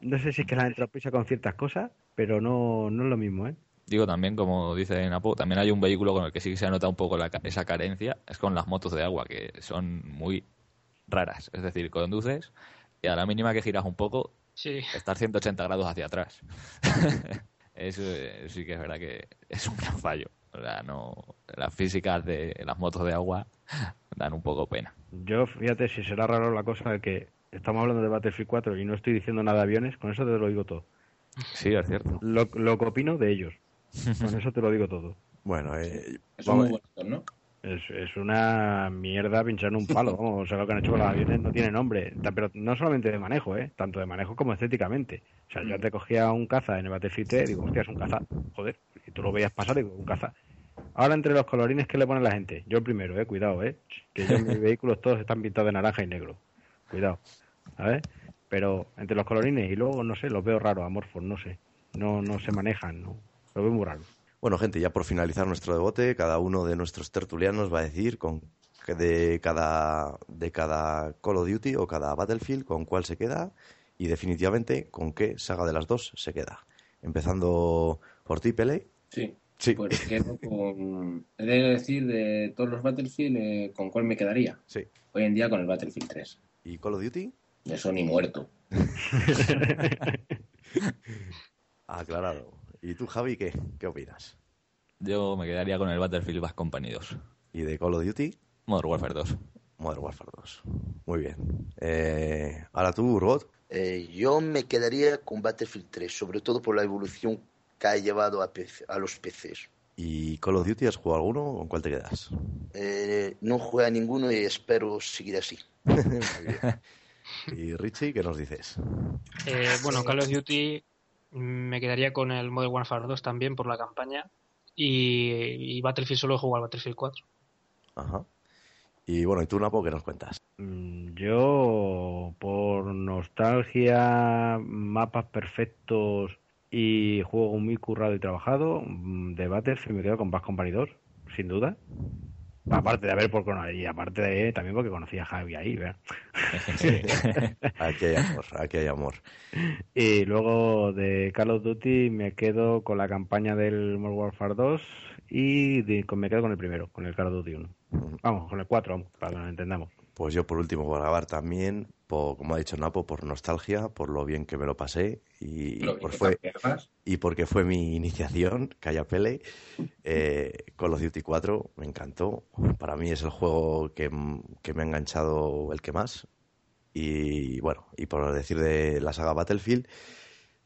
no sé si es que la prisa con ciertas cosas, pero no, no es lo mismo, ¿eh? Digo también, como dice Napo, también hay un vehículo con el que sí que se ha notado un poco la esa carencia, es con las motos de agua, que son muy raras. Es decir, conduces y a la mínima que giras un poco, Sí. estás 180 grados hacia atrás. [laughs] Eso eh, sí que es verdad que es un gran fallo. O sea, no, las físicas de las motos de agua dan un poco pena. Yo, fíjate, si será raro la cosa de que estamos hablando de Battlefield 4 y no estoy diciendo nada de aviones, con eso te lo digo todo. Sí, es cierto. Lo, lo que opino de ellos, con eso te lo digo todo. Bueno, eh, Son muy vamos, bonitos, ¿no? Es, es una mierda pinchar en un palo, vamos, o sea, lo que han hecho con los aviones no tiene nombre, pero no solamente de manejo, ¿eh? tanto de manejo como estéticamente. O sea, yo te cogía un caza en el Battlefield 3 y digo, hostia, es un caza, joder, y tú lo veías pasar y digo, un caza. Ahora entre los colorines que le pone la gente, yo el primero, eh, cuidado, eh, que yo mis [laughs] vehículos todos están pintados de naranja y negro, cuidado, ¿sabes? Pero entre los colorines y luego, no sé, los veo raros, amorfos, no sé, no, no se manejan, no, lo veo muy raro. Bueno, gente, ya por finalizar nuestro debate, cada uno de nuestros tertulianos va a decir con que de cada de cada Call of Duty o cada Battlefield con cuál se queda y definitivamente con qué saga de las dos se queda. Empezando por ti, Pele. Sí. Sí. Pues quedo con. He de decir de todos los Battlefield, eh, ¿con cuál me quedaría? Sí. Hoy en día con el Battlefield 3. ¿Y Call of Duty? Eso ni muerto. [laughs] [laughs] Aclarado. ¿Y tú, Javi, qué? ¿Qué opinas? Yo me quedaría con el Battlefield Bad Company 2. ¿Y de Call of Duty? Modern Warfare 2. Modern Warfare 2. Muy bien. Eh, ahora tú, Robot. Eh, yo me quedaría con Battlefield 3, sobre todo por la evolución que ha llevado a, PC a los PCs. ¿Y Call of Duty has jugado alguno? ¿Con cuál te quedas? Eh, no juega ninguno y espero seguir así. [laughs] Muy bien. [laughs] ¿Y Richie, qué nos dices? Eh, bueno, Call of Duty me quedaría con el Modern Warfare 2 también por la campaña. Y, y Battlefield solo he jugado al Battlefield 4. Ajá. Y bueno, ¿y tú, Napo, qué nos cuentas? Mm, Yo, por nostalgia, mapas perfectos y juego muy currado y trabajado, mm, de Battlefield me quedo con Bass Company 2, sin duda. Aparte de haber por cono- y aparte de también porque conocía a Javi ahí, ¿verdad? [laughs] [laughs] Aquí hay amor, aquí hay amor. Y luego de Call of Duty me quedo con la campaña del Modern Warfare 2 y de- con- me quedo con el primero, con el Call of Duty 1. Vamos, con el 4, vamos, para que nos entendamos. Pues yo por último voy a grabar también, por, como ha dicho Napo, por nostalgia, por lo bien que me lo pasé y, Lo por que fue, cambiabas. y porque fue mi iniciación, Calla Pele, eh, Call of Duty 4, me encantó. Para mí es el juego que me ha enganchado el que más. Y bueno, y por decir de la saga Battlefield,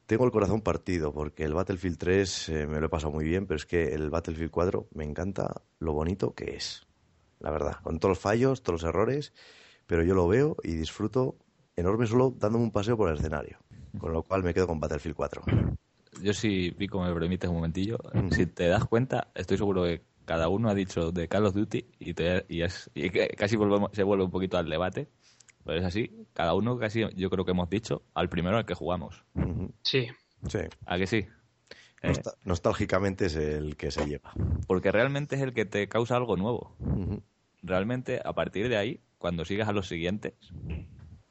tengo el corazón partido porque el Battlefield 3 eh, me lo he pasado muy bien, pero es que el Battlefield 4 me encanta lo bonito que es. La verdad, con todos los fallos, todos los errores, pero yo lo veo y disfruto enorme solo dándome un paseo por el escenario. Con lo cual me quedo con Battlefield 4. Yo si, Pico, me permites un momentillo, Mm. si te das cuenta, estoy seguro que cada uno ha dicho de Call of Duty y, te- y, es, y que casi volvemos- se vuelve un poquito al debate, pero es así, cada uno casi yo creo que hemos dicho al primero al que jugamos. Sí, Sí. ¿A que sí? Eh, nostálgicamente es el que se lleva. porque realmente es el que te causa algo nuevo. Realmente, a partir de ahí, cuando sigues a los siguientes,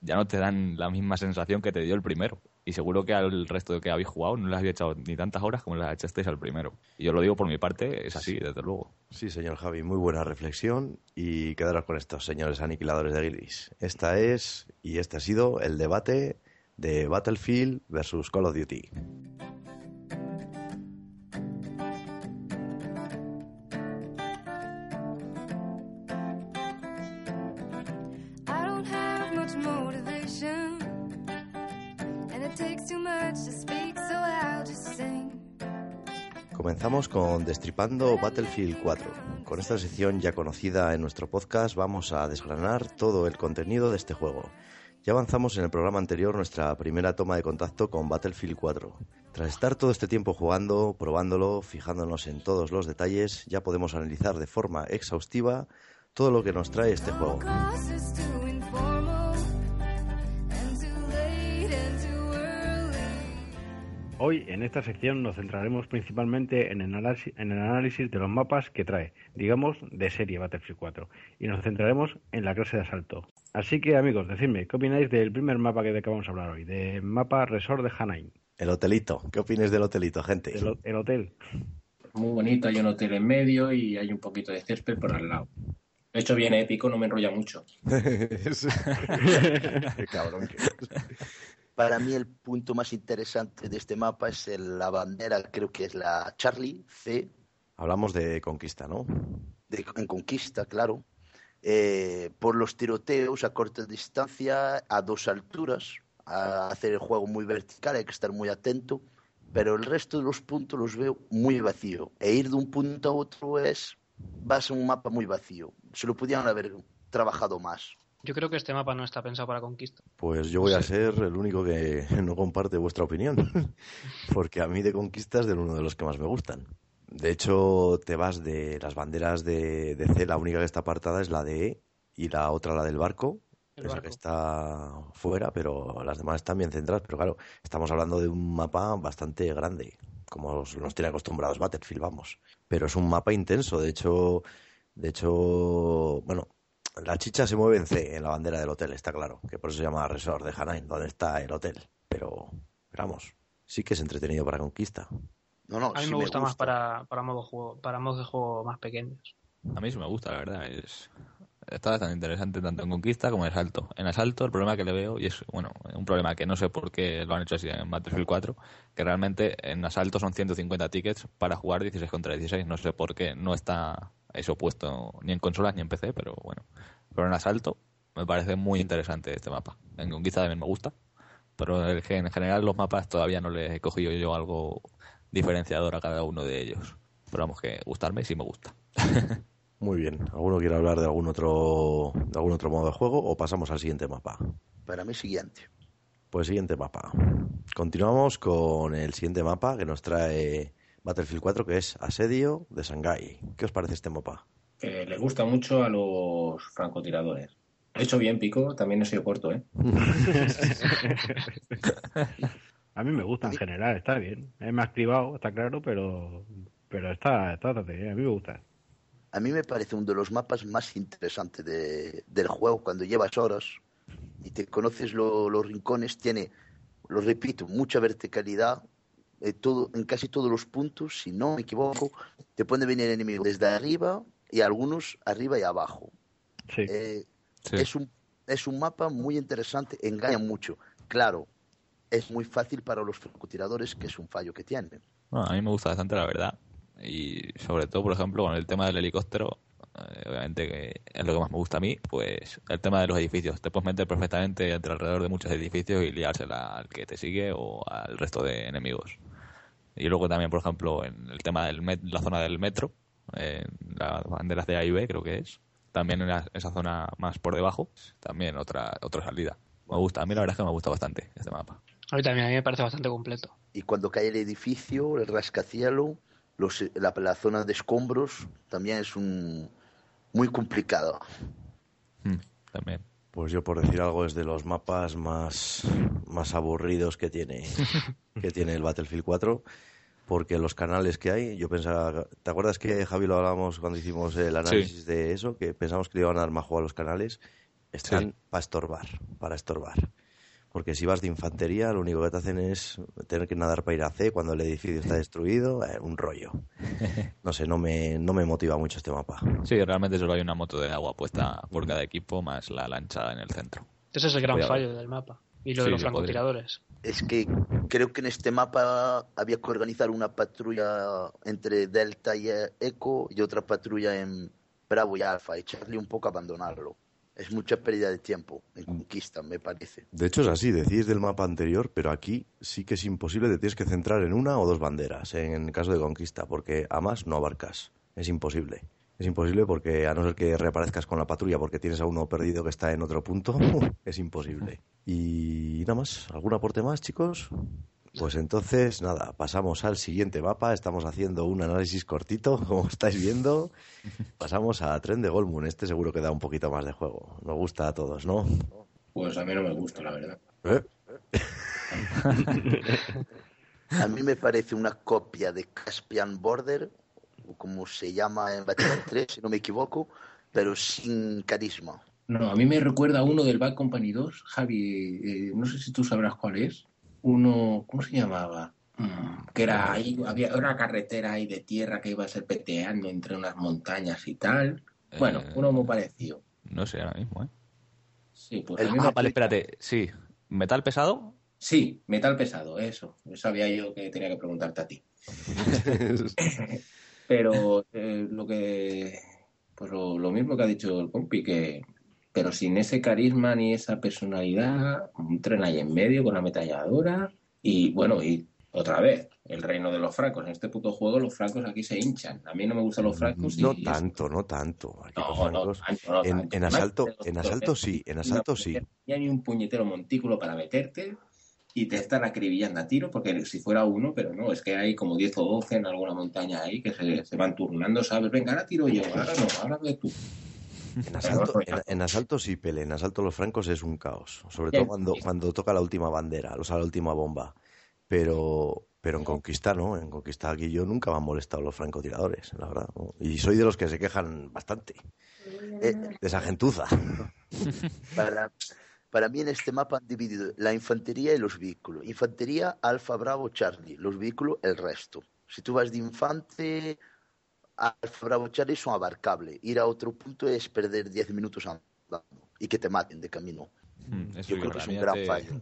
ya no te dan la misma sensación que te dio el primero. Y seguro que al resto de que habéis jugado no les habéis echado ni tantas horas como las echasteis al primero. Y yo lo digo por mi parte, es así, desde luego. Sí, señor Javi, muy buena reflexión y quedaros con estos señores aniquiladores de Gris. Esta es y este ha sido el debate de Battlefield versus Call of Duty. Comenzamos con Destripando Battlefield 4. Con esta sección ya conocida en nuestro podcast vamos a desgranar todo el contenido de este juego. Ya avanzamos en el programa anterior nuestra primera toma de contacto con Battlefield 4. Tras estar todo este tiempo jugando, probándolo, fijándonos en todos los detalles, ya podemos analizar de forma exhaustiva todo lo que nos trae este juego. Hoy en esta sección nos centraremos principalmente en el, análisis, en el análisis de los mapas que trae, digamos, de serie Battlefield 4, y nos centraremos en la clase de asalto. Así que amigos, decidme, ¿qué opináis del primer mapa que de que vamos a hablar hoy? Del mapa Resort de Hanain, El hotelito. ¿Qué opinas del hotelito, gente? el, ho- el hotel. Muy bonito, hay un hotel en medio y hay un poquito de césped por al lado. De hecho, bien épico, no me enrolla mucho. [laughs] [laughs] Qué cabrón que es. Para mí el punto más interesante de este mapa es el- la bandera, creo que es la Charlie C, Hablamos de conquista, ¿no? de- en conquista, claro, eh, por los tiroteos a corta distancia, a dos alturas, a hacer el juego muy vertical, hay que estar muy atento, pero el resto de los puntos los veo muy vacío. E ir de un punto a otro es, vas a un mapa muy vacío. Se lo pudieran haber trabajado más. Yo creo que este mapa no está pensado para conquista. Pues yo voy a ser el único que [laughs] no comparte vuestra opinión, [laughs] porque a mí de conquista es de uno de los que más me gustan. De hecho, te vas de las banderas de, de C, la única que está apartada es la de E y la otra la del barco, El esa barco. que está fuera, pero las demás están bien centradas. Pero claro, estamos hablando de un mapa bastante grande. como os- nos tiene acostumbrados Battlefield, vamos. Pero es un mapa intenso, de hecho, de hecho, bueno, la chicha se mueve en C, en la bandera del hotel, está claro, que por eso se llama Resort de Hanain, donde está el hotel. Pero, vamos, sí que es entretenido para conquista. No, no, A mí sí me gusta más para, para modo juego, para modos de juego más pequeños. A mí sí me gusta, la verdad. Es, está bastante interesante tanto en conquista como en asalto. En asalto, el problema que le veo, y es bueno, un problema que no sé por qué lo han hecho así en Battlefield 4, que realmente en asalto son 150 tickets para jugar 16 contra 16. No sé por qué no está eso puesto ni en consolas ni en PC, pero bueno. Pero en asalto me parece muy interesante este mapa. En conquista también me gusta, pero el que en general los mapas todavía no le he cogido yo algo diferenciador a cada uno de ellos. Pero vamos, que gustarme sí me gusta. [laughs] Muy bien, ¿alguno quiere hablar de algún otro, de algún otro modo de juego o pasamos al siguiente mapa? Para mí siguiente. Pues siguiente mapa. Continuamos con el siguiente mapa que nos trae Battlefield 4, que es Asedio de Shanghái. ¿Qué os parece este mapa? Les gusta mucho a los francotiradores. He hecho bien, Pico, también he sido corto, ¿eh? [laughs] A mí me gusta en general, está bien. Es más privado, está claro, pero pero está, está bastante bien. A mí me gusta. A mí me parece uno de los mapas más interesantes de- del juego cuando llevas horas y te conoces lo- los rincones. Tiene, lo repito, mucha verticalidad eh, todo, en casi todos los puntos. Si no me equivoco, te puede venir enemigo desde arriba y algunos arriba y abajo. Sí. Eh, Sí. es, un, es un mapa muy interesante, engaña mucho. Claro, es muy fácil para los francotiradores, que es un fallo que tienen. Bueno, a mí me gusta bastante, la verdad. Y sobre todo, por ejemplo, con el tema del helicóptero, eh, obviamente que es lo que más me gusta a mí, pues el tema de los edificios. Te puedes meter perfectamente entre alrededor de muchos edificios y liársela al que te sigue o al resto de enemigos. Y luego también, por ejemplo, en el tema de la zona del metro, en las banderas de A y B, creo que es, también en la- esa zona más por debajo, también otra, otra salida. Me gusta, a mí la verdad es que me gusta bastante este mapa. A mí también, a mí me parece bastante completo. Y cuando cae el edificio, el rascacielos, los, la, la zona de escombros, también es un muy complicado. Mm, también. Pues yo por decir algo es de los mapas más, más aburridos que tiene, [laughs] que tiene el Battlefield 4, porque los canales que hay, yo pensaba, ¿te acuerdas que Javi lo hablábamos cuando hicimos el análisis de eso? Que pensamos que le iban a dar más juego a los canales, están Sí. para estorbar, para estorbar. Porque si vas de infantería, lo único que te hacen es tener que nadar para ir a C cuando el edificio está destruido, eh, un rollo. [laughs] No sé, no me, no me motiva mucho este mapa. Sí, realmente solo hay una moto de agua puesta por cada equipo más la lancha en el centro. Ese es el gran Cuidado. fallo del mapa. Y lo de los francotiradores. Es que creo que en este mapa había que organizar una patrulla entre Delta y Eco y otra patrulla en Bravo y Alfa, echarle un poco a abandonarlo. Es mucha pérdida de tiempo en conquista, me parece. De hecho es así, decís del mapa anterior, pero aquí sí que es imposible, te tienes que centrar en una o dos banderas en caso de conquista, porque a más no abarcas, es imposible. Es imposible porque a no ser que reaparezcas con la patrulla porque tienes a uno perdido que está en otro punto, [laughs] es imposible. Y nada más, ¿algún aporte más, chicos? Pues entonces, nada, pasamos al siguiente mapa. Estamos haciendo un análisis cortito, [laughs] como estáis viendo. Pasamos a Tren de Golmun. Este seguro que da un poquito más de juego. Nos gusta a todos, ¿no? Pues a mí no me gusta, la verdad. ¿Eh? [laughs] A mí me parece una copia de Caspian Border, o como se llama en Battlefield 3, si no me equivoco, pero sin carisma. No, a mí me recuerda a uno del Bad Company 2, Javi, eh, no sé si tú sabrás cuál es. Uno, ¿cómo se llamaba? Mm, que era ahí, había una carretera ahí de tierra que iba a ser peteando entre unas montañas y tal. Bueno, Eh, uno muy parecido. No sé ahora mismo, ¿eh? Sí, pues el Ah, vale, espérate. Sí. ¿Metal pesado? Sí, metal pesado, eso. Sabía yo que tenía que preguntarte a ti. [laughs] [laughs] Pero eh, lo que. Pues lo, lo mismo que ha dicho el compi, que. Pero sin ese carisma ni esa personalidad, un tren ahí en medio con la ametralladora. Y bueno, y otra vez, el reino de los francos. En este puto juego, los francos aquí se hinchan. A mí no me gustan los francos. y- No tanto, no tanto. Aquí No, no, tanto, no en, tanto. en asalto, en asalto sí, en asalto sí. Y hay un puñetero montículo para meterte y te están acribillando a tiro, porque si fuera uno, pero no, es que hay como 10 o 12 en alguna montaña ahí que se, se van turnando, ¿sabes? Venga, ahora tiro yo, ahora no, ahora ve tú. [laughs] En asalto, en, en asalto sí, Pele. En asalto los francos es un caos. Sobre todo cuando, cuando toca la última bandera, o sea, la última bomba. Pero, Pero en Conquista no, en Conquista aquí yo nunca me han molestado los francotiradores, la verdad. ¿no? Y soy de los que se quejan bastante. Eh, De esa gentuza. [laughs] para, para mí en este mapa han dividido la infantería y los vehículos. Infantería, Alfa, Bravo, Charlie. Los vehículos, el resto. Si tú vas de infante, Alfa, Bravo, Charlie son abarcables. Ir a otro punto es perder 10 minutos andando y que te maten de camino. Mm, eso Yo creo que es un gran este- fallo.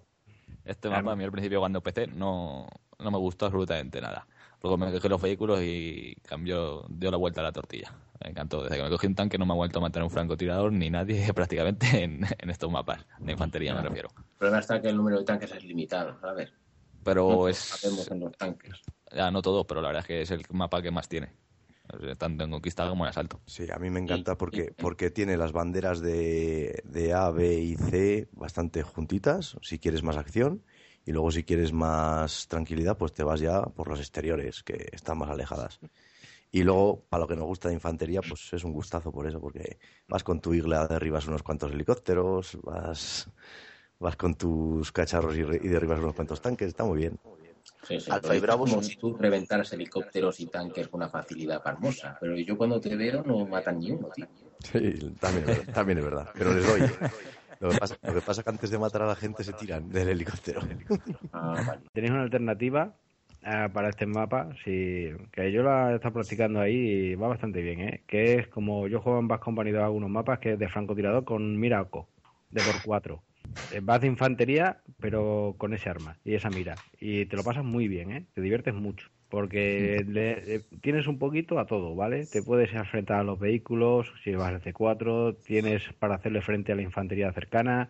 Este mapa a mí al principio cuando empecé no, no me gustó absolutamente nada. Luego me cogí los vehículos y cambió, dio la vuelta a la tortilla. Me encantó. Desde que me cogí un tanque no me ha vuelto a matar un francotirador ni nadie [laughs] prácticamente en, en estos mapas. De infantería me refiero. El problema está que el número de tanques es limitado, ¿sabes? Pero No es... sabemos en los tanques. Ya no todos, pero la verdad es que es el mapa que más tiene. Tanto en conquista como en asalto. Sí, a mí me encanta porque, porque tiene las banderas de, de A, B y C bastante juntitas, si quieres más acción, y luego si quieres más tranquilidad, pues te vas ya por las exteriores, que están más alejadas. Y luego, para lo que nos gusta de infantería, pues es un gustazo por eso, porque vas con tu igla, derribas unos cuantos helicópteros, vas, vas con tus cacharros y derribas unos cuantos tanques, está muy bien. Sí, sí, Alfa y Bravo como son- si tú reventaras helicópteros y tanques con una facilidad pasmosa. Pero yo cuando te veo no matan ni uno, tío. Sí, también es verdad, también es verdad, pero les doy. Lo que pasa, lo que pasa es que antes de matar a la gente se tiran del helicóptero. Ah, vale. Tenéis una alternativa eh, para este mapa, sí, que yo la he estado practicando ahí y va bastante bien, ¿eh? Que es como yo juego en Bass Company de algunos mapas, que es de francotirador con Miraco, de por 4. Vas de infantería, pero con ese arma y esa mira. Y te lo pasas muy bien, ¿eh? Te diviertes mucho. Porque [laughs] le- eh, tienes un poquito a todo, ¿vale? Te puedes enfrentar a los vehículos, si vas de C4, tienes para hacerle frente a la infantería cercana,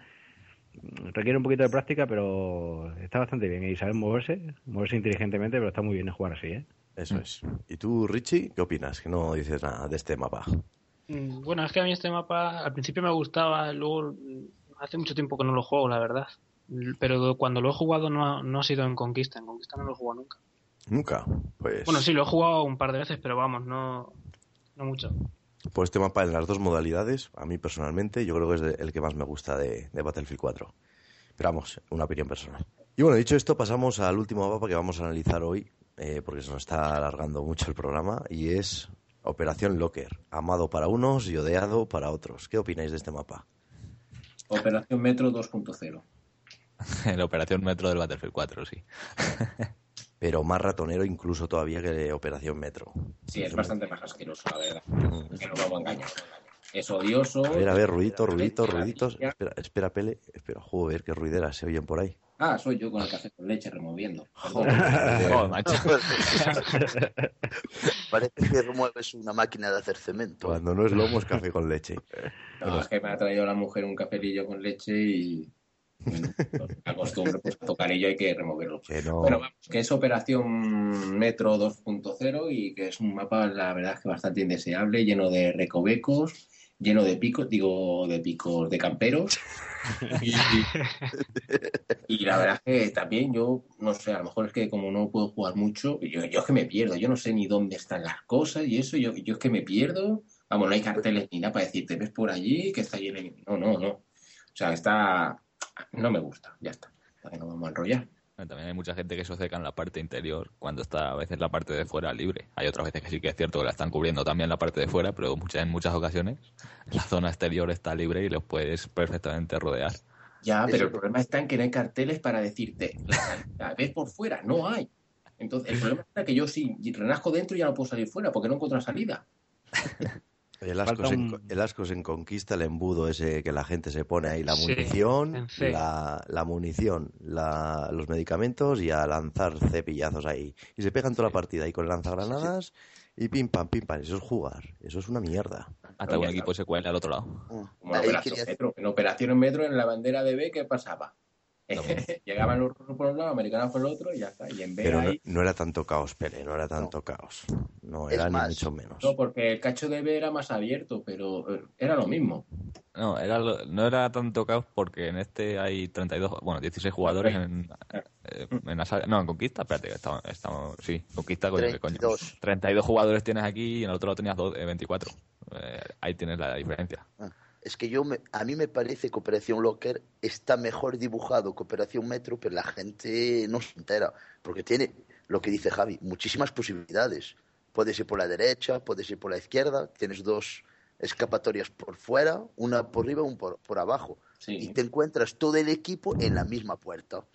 requiere un poquito de práctica, pero está bastante bien. Y saber moverse, moverse inteligentemente, pero está muy bien jugar así, ¿eh? Eso es. ¿Y tú, Richie, qué opinas? Que no dices nada de este mapa. Mm, Bueno, es que a mí este mapa al principio me gustaba, luego hace mucho tiempo que no lo juego, la verdad. Pero cuando lo he jugado no ha, no ha sido en Conquista, en Conquista no lo he jugado nunca. Nunca. Pues, Bueno, sí, lo he jugado un par de veces, pero vamos, no, no mucho. pues este mapa en las dos modalidades, a mí personalmente, yo creo que es de- el que más me gusta de, de Battlefield 4. Pero vamos, una opinión personal. Y bueno, dicho esto, pasamos al último mapa que vamos a analizar hoy, eh, porque se nos está alargando mucho el programa, y es Operación Locker, amado para unos y odiado para otros. ¿Qué opináis de este mapa? Operación Metro 2.0. la [laughs] operación metro del Battlefield 4, sí. [laughs] Pero más ratonero incluso todavía que Operación Metro. Sí, es bastante más asqueroso, la verdad. Que no vamos a engañar. Es odioso. A ver, a ver, ruidito, ruidito, ruiditos. Espera, espera, Pele. Espera, joder, qué ruideras se oyen por ahí. Ah, soy yo con el café con leche removiendo. Joder, macho. [laughs] Parece que remueves una máquina de hacer cemento. Cuando no es lomo es café con leche. No, es que me ha traído la mujer un cafelillo con leche y bueno, me acostumbro pues, a tocar ello hay que removerlo. Que no. Bueno, vamos, que es Operación Metro 2.0 y que es un mapa, la verdad, que bastante indeseable, lleno de recovecos, lleno de picos, digo, de picos de camperos. [laughs] Y, y la verdad es que también yo, no sé, a lo mejor es que como no puedo jugar mucho, yo, yo es que me pierdo, yo no sé ni dónde están las cosas y eso, yo, yo es que me pierdo. Vamos, no hay carteles ni nada para decirte, ves por allí que está lleno. No, no, no. O sea, está. No me gusta, ya está. Para que no vamos a enrollar. También hay mucha gente que se seca en la parte interior cuando está a veces la parte de fuera libre. Hay otras veces que sí que es cierto que la están cubriendo también la parte de fuera, pero muchas, en muchas ocasiones la zona exterior está libre y los puedes perfectamente rodear. Ya, pero el problema está en que no hay carteles para decirte, la ves por fuera, no hay. Entonces, el problema está que yo si renazco dentro ya no puedo salir fuera porque no encuentro la salida. [laughs] El asco, se, un- en- el asco se conquista el embudo ese que la gente se pone ahí, la munición, la, la munición, la- los medicamentos y a lanzar cepillazos ahí. Y se pegan toda la partida ahí con lanzagranadas y pim pam, pim pam. Eso es jugar, eso es una mierda. Hasta que un equipo se cuele al otro lado. Ah, Como en Operación Metro. En Operación Metro, en la bandera de B, ¿qué pasaba? [laughs] Llegaban los rusos por un lado, americanos por el otro y ya está. Y en B Pero no, ahí... no era tanto caos, Pele, no era tanto caos. No Es era ni más, mucho menos. No, porque el cacho de B era más abierto, pero eh, era lo mismo. No, era, lo- no era tanto caos porque en este hay 32, bueno, 16 jugadores en, eh, en la No, en Conquista, espérate, estamos, estamos sí, Conquista, coño, ¿qué coño? 32. 32 jugadores tienes aquí y en el otro lado tenías dos- eh, 24. Eh, ahí tienes la diferencia. Ah, Es que yo me- a mí me parece que Operación Locker está mejor dibujado que Operación Metro, pero la gente no se entera. Porque tiene lo que dice Javi, muchísimas posibilidades. Puedes ir por la derecha, puedes ir por la izquierda, tienes dos escapatorias por fuera, una por arriba, una por, por abajo. Sí. Y te encuentras todo el equipo en la misma puerta.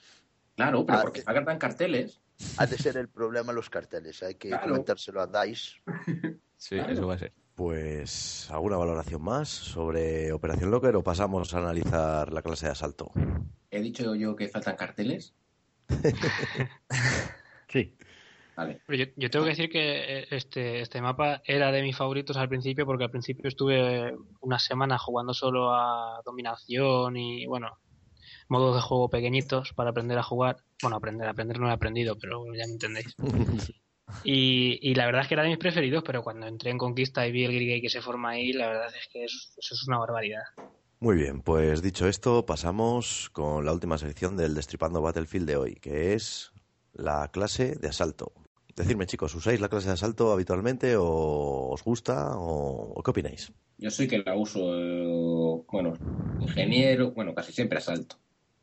Claro, pero Ah, porque sacan carteles. Ha de ser el problema los carteles, hay que Claro. comentárselo a DICE. Sí, eso va a ser. Pues, ¿alguna valoración más sobre Operación Locker o pasamos a analizar la clase de asalto? He dicho yo que faltan carteles. [laughs] Sí. Vale. Pero yo, yo tengo que decir que eh, este, este mapa era de mis favoritos al principio porque al principio estuve una semana jugando solo a dominación y bueno, modos de juego pequeñitos para aprender a jugar. Bueno, aprender, aprender no he aprendido, pero ya me entendéis. [laughs] Y, y la verdad es que era de mis preferidos, pero cuando entré en Conquista y vi el Grigay que se forma ahí, la verdad es que es- eso es una barbaridad. Muy bien, pues dicho esto, pasamos con la última sección del Destripando Battlefield de hoy, que es la clase de asalto. Decidme, chicos, ¿usáis la clase de asalto habitualmente o os gusta o, o qué opináis? Yo soy que la uso, eh, bueno, ingeniero, bueno, casi siempre asalto.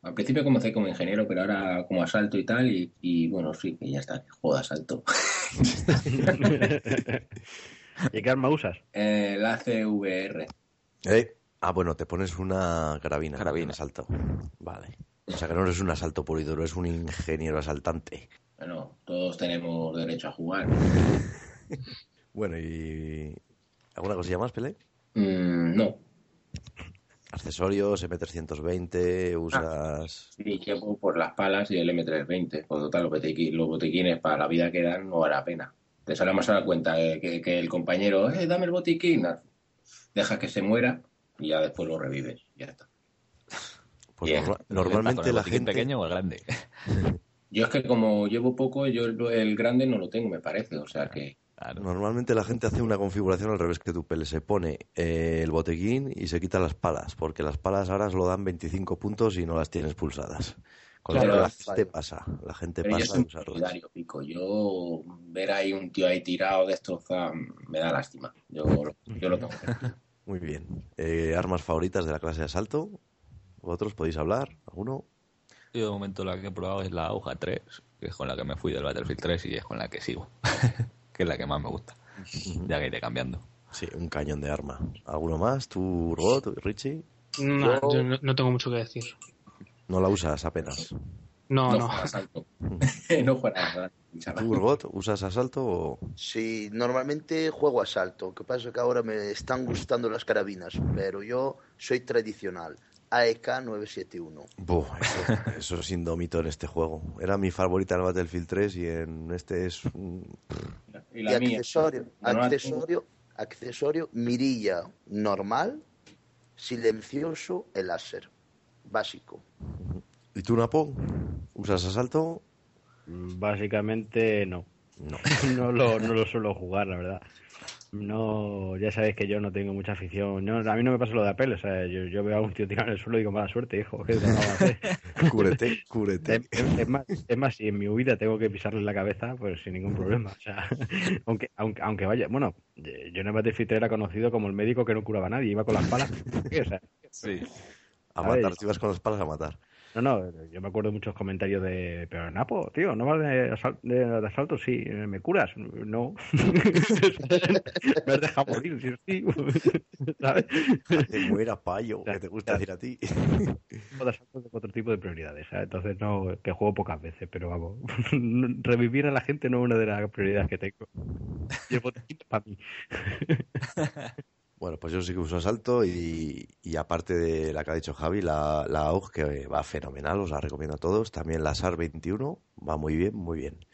Al principio comencé como ingeniero, pero ahora como asalto y tal, y, y bueno, sí, que ya está, de asalto. [laughs] ¿Y qué arma usas? Eh, la CVR. Eh, Ah, bueno, te pones una carabina. Carabina. asalto. Vale. O sea que no eres un asalto puro y duro, eres un ingeniero asaltante. Bueno, todos tenemos derecho a jugar. [laughs] Bueno, y... ¿Alguna cosilla más, Pele? Mm, no, Accesorios, M320, usas... sí, llevo por las palas y el M320. Por total, los botequines, los botiquines para la vida que dan no vale la pena. Te sale más a la cuenta que, que el compañero, eh, dame el botiquín. Deja que se muera y ya después lo revives. Ya está. Pues Bien. norma- ¿Con normalmente el la gente... pequeño o el grande? [laughs] Yo es que como llevo poco, yo el, el grande no lo tengo, me parece. O sea que Claro. Normalmente la gente hace una configuración al revés que tu Pele. Se pone eh, el botequín y se quita las palas, porque las palas ahora lo dan 25 puntos y no las tienes pulsadas. Con lo Claro. que la gente pasa, la gente Pero yo pasa soy a muy usarlas. solidario, Pico. Yo ver ahí un tío ahí tirado, destrozado, me da lástima. Yo, lo- yo lo tengo. [laughs] Muy bien. Eh, ¿Armas favoritas de la clase de asalto? ¿Vosotros podéis hablar? ¿Alguno? Yo de momento la que he probado es la aguja 3, que es con la que me fui del Battlefield 3 y es con la que sigo, [laughs] que es la que más me gusta, [laughs] ya que iré cambiando. Sí, un cañón de arma. ¿Alguno más? ¿Tú, Urgot, Richie? No, Yo- yo no, no tengo mucho que decir. No la usas apenas. No, No no. juega asalto. [laughs] no juega asalto. chaval. ¿Tú, Urgot, usas asalto o...? Sí, normalmente juego asalto. Lo que pasa es que ahora me están gustando las carabinas, pero yo soy tradicional. AEK 971. Buh, eso, eso es indómito en este juego. Era mi favorita en el Battlefield 3 y en este es... un- Y Y la mía. accesorio, accesorio, accesorio, mirilla normal, silencioso, el láser. Básico. ¿Y tú, Napo? ¿Usas asalto? Mm, Básicamente no. No. [laughs] No lo, no lo suelo jugar, la verdad. No, ya sabéis que yo no tengo mucha afición. No, a mí no me pasa lo de Apple. O sea, yo, yo veo a un tío tirado en el suelo y digo, mala suerte, hijo. ¿Qué te vamos a hacer? [laughs] Cúrete, cúrete. Es, es- es más, es más, si en mi huida tengo que pisarle la cabeza, pues sin ningún problema. O sea, [laughs] aunque, aunque, aunque vaya, bueno, yo en el Battlefield 3 era conocido como el médico que no curaba a nadie, iba con las palas. ¿Qué? [laughs] O sea, Sí. A matar, si vas con las palas a matar. No, no, yo me acuerdo de muchos comentarios de, pero Napo, tío, ¿no vas de, asal- de, de asalto? Sí, ¿me curas? No. [laughs] me has dejado morir, sí, sí. [laughs] ¿Sabes? Te muera, payo, que te gusta decir a ti. de asalto tengo otro tipo de prioridades, ¿sabes? Entonces no, que juego pocas veces, pero vamos, [laughs] revivir a la gente no es una de las prioridades que tengo. Y el botiquín para mí. Bueno, pues yo sí que uso asalto y, y aparte de la que ha dicho Javi, la, la AUG que va fenomenal, os la recomiendo a todos. También la SAR 21 va muy bien, muy bien.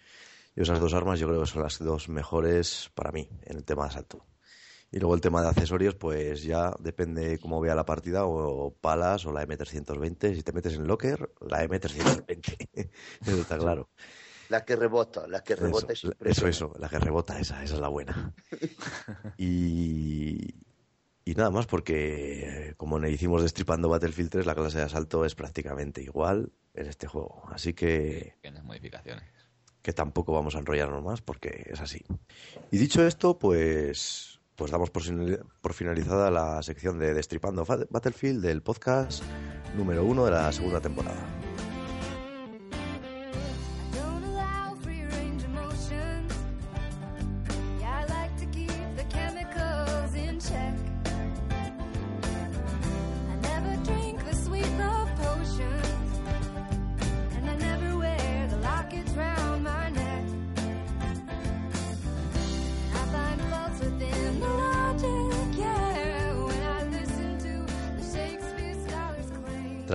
Y esas dos armas yo creo que son las dos mejores para mí en el tema de asalto. Y luego el tema de accesorios, pues ya depende cómo vea la partida, o palas o la M320. Si te metes en locker, la M320. [laughs] Eso está claro. La que rebota, la que rebota Eso, es eso, la que rebota, esa, esa es la buena. Y, [laughs] y nada más, porque eh, como le hicimos destripando Battlefield 3, la clase de asalto es prácticamente igual en este juego. Así que, Pequeñas modificaciones. que tampoco vamos a enrollarnos más porque es así. Y dicho esto, pues, pues damos por, finalizada la sección de Destripando Battlefield del podcast número uno de la segunda temporada.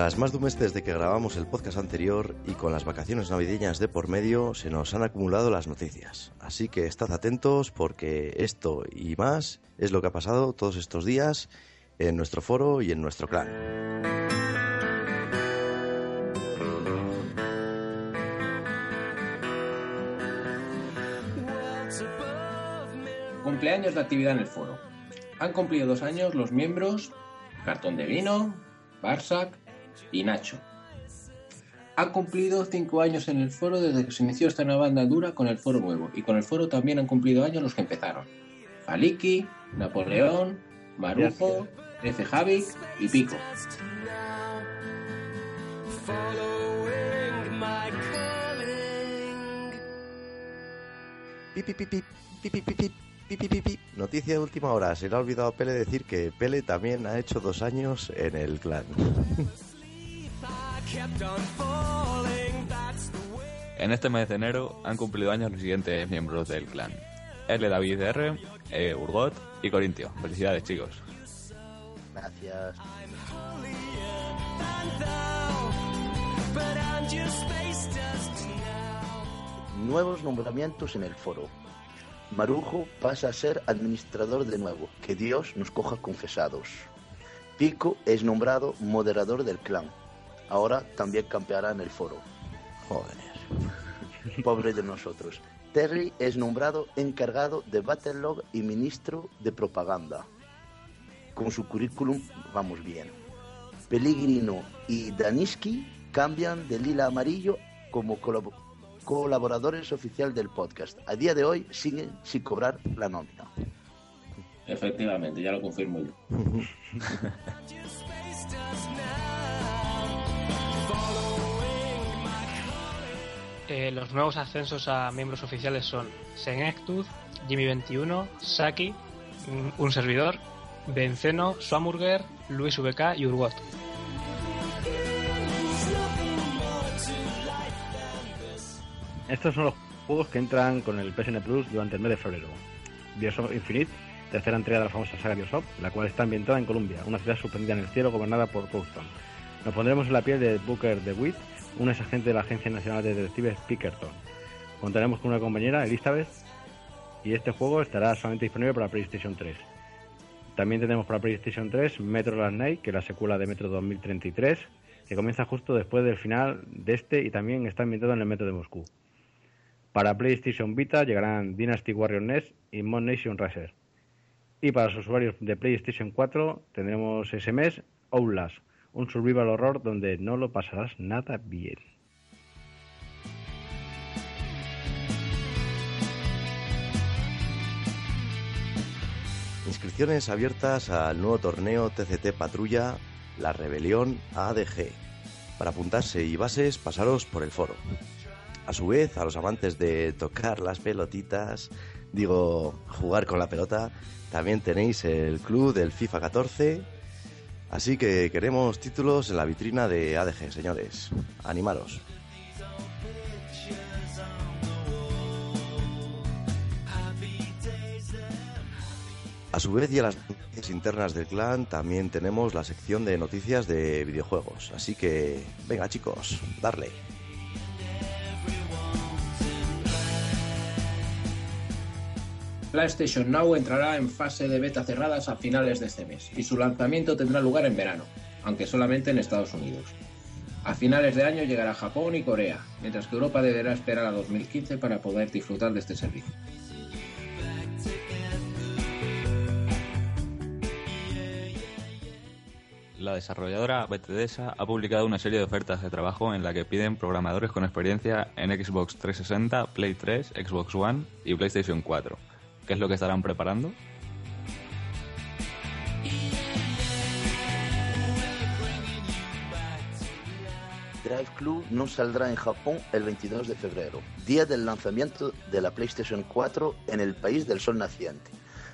Tras más de un mes desde que grabamos el podcast anterior y con las vacaciones navideñas de por medio, se nos han acumulado las noticias. Así que estad atentos porque esto y más es lo que ha pasado todos estos días en nuestro foro y en nuestro clan. Cumpleaños de actividad en el foro. Han cumplido dos años los miembros Cartón de Vino, Barsac y Nacho. Han cumplido cinco años en el foro desde que se inició esta nueva banda dura con el foro nuevo, y con el foro también han cumplido años los que empezaron. Faliki, Napoleón, Marujo, F. Javik y Pico. Noticia de última hora. Se le ha olvidado a Pele decir que Pele también ha hecho dos años en el clan. [laughs] En este mes de enero han cumplido años los siguientes miembros del clan. L. David R, E. Urgot y Corintio. Felicidades chicos. Gracias. Nuevos nombramientos en el foro. Marujo pasa a ser administrador de nuevo. Que Dios nos coja confesados. Pico es nombrado moderador del clan. Ahora también campeará en el foro. Joder. Pobre de nosotros. Terry es nombrado encargado de Battlelog y ministro de propaganda. Con su currículum vamos bien. Pellegrino y Daniski cambian de lila a amarillo como colab- colaboradores oficial del podcast. A día de hoy siguen sin cobrar la nómina. Efectivamente, ya lo confirmo yo. [laughs] Eh, los nuevos ascensos a miembros oficiales son Senectud, Jimmy21, Saki, un- un servidor, Benceno, Swamburger, Luis VK y Urgot. Estos son los juegos que entran con el PSN Plus durante el mes de febrero. Bioshock Infinite, tercera entrega de la famosa saga Bioshock, la cual está ambientada en Colombia, una ciudad suspendida en el cielo gobernada por Boston. Nos pondremos en la piel de Booker DeWitt, un ex agente de la Agencia Nacional de Detectives Pickerton. Contaremos con una compañera, Elizabeth, y este juego estará solamente disponible para PlayStation 3. También tenemos para PlayStation 3 Metro Last Night, que es la secuela de Metro 2033, que comienza justo después del final de este y también está ambientado en el Metro de Moscú. Para PlayStation Vita llegarán Dynasty Warrior Nest y Mod Nation Racer. Y para los usuarios de PlayStation 4 tendremos ese mes Outlast, un survival horror donde no lo pasarás nada bien. Inscripciones abiertas al nuevo torneo TCT Patrulla La Rebelión ADG. Para apuntarse y bases, pasaros por el foro. A su vez, a los amantes de tocar las pelotitas, digo, jugar con la pelota, también tenéis el club del FIFA 14. Así que queremos títulos en la vitrina de ADG, señores. Animaros. A su vez y a las noticias internas del clan también tenemos la sección de noticias de videojuegos. Así que, venga chicos, darle. PlayStation Now entrará en fase de beta cerradas a finales de este mes y su lanzamiento tendrá lugar en verano, aunque solamente en Estados Unidos. A finales de año llegará Japón y Corea, mientras que Europa deberá esperar a 2015 para poder disfrutar de este servicio. La desarrolladora Bethesda ha publicado una serie de ofertas de trabajo en la que piden programadores con experiencia en Xbox 360, Play 3, Xbox One y PlayStation 4. ¿Qué es lo que estarán preparando? Drive Club no saldrá en Japón el 22 de febrero, día del lanzamiento de la PlayStation 4 en el país del sol naciente,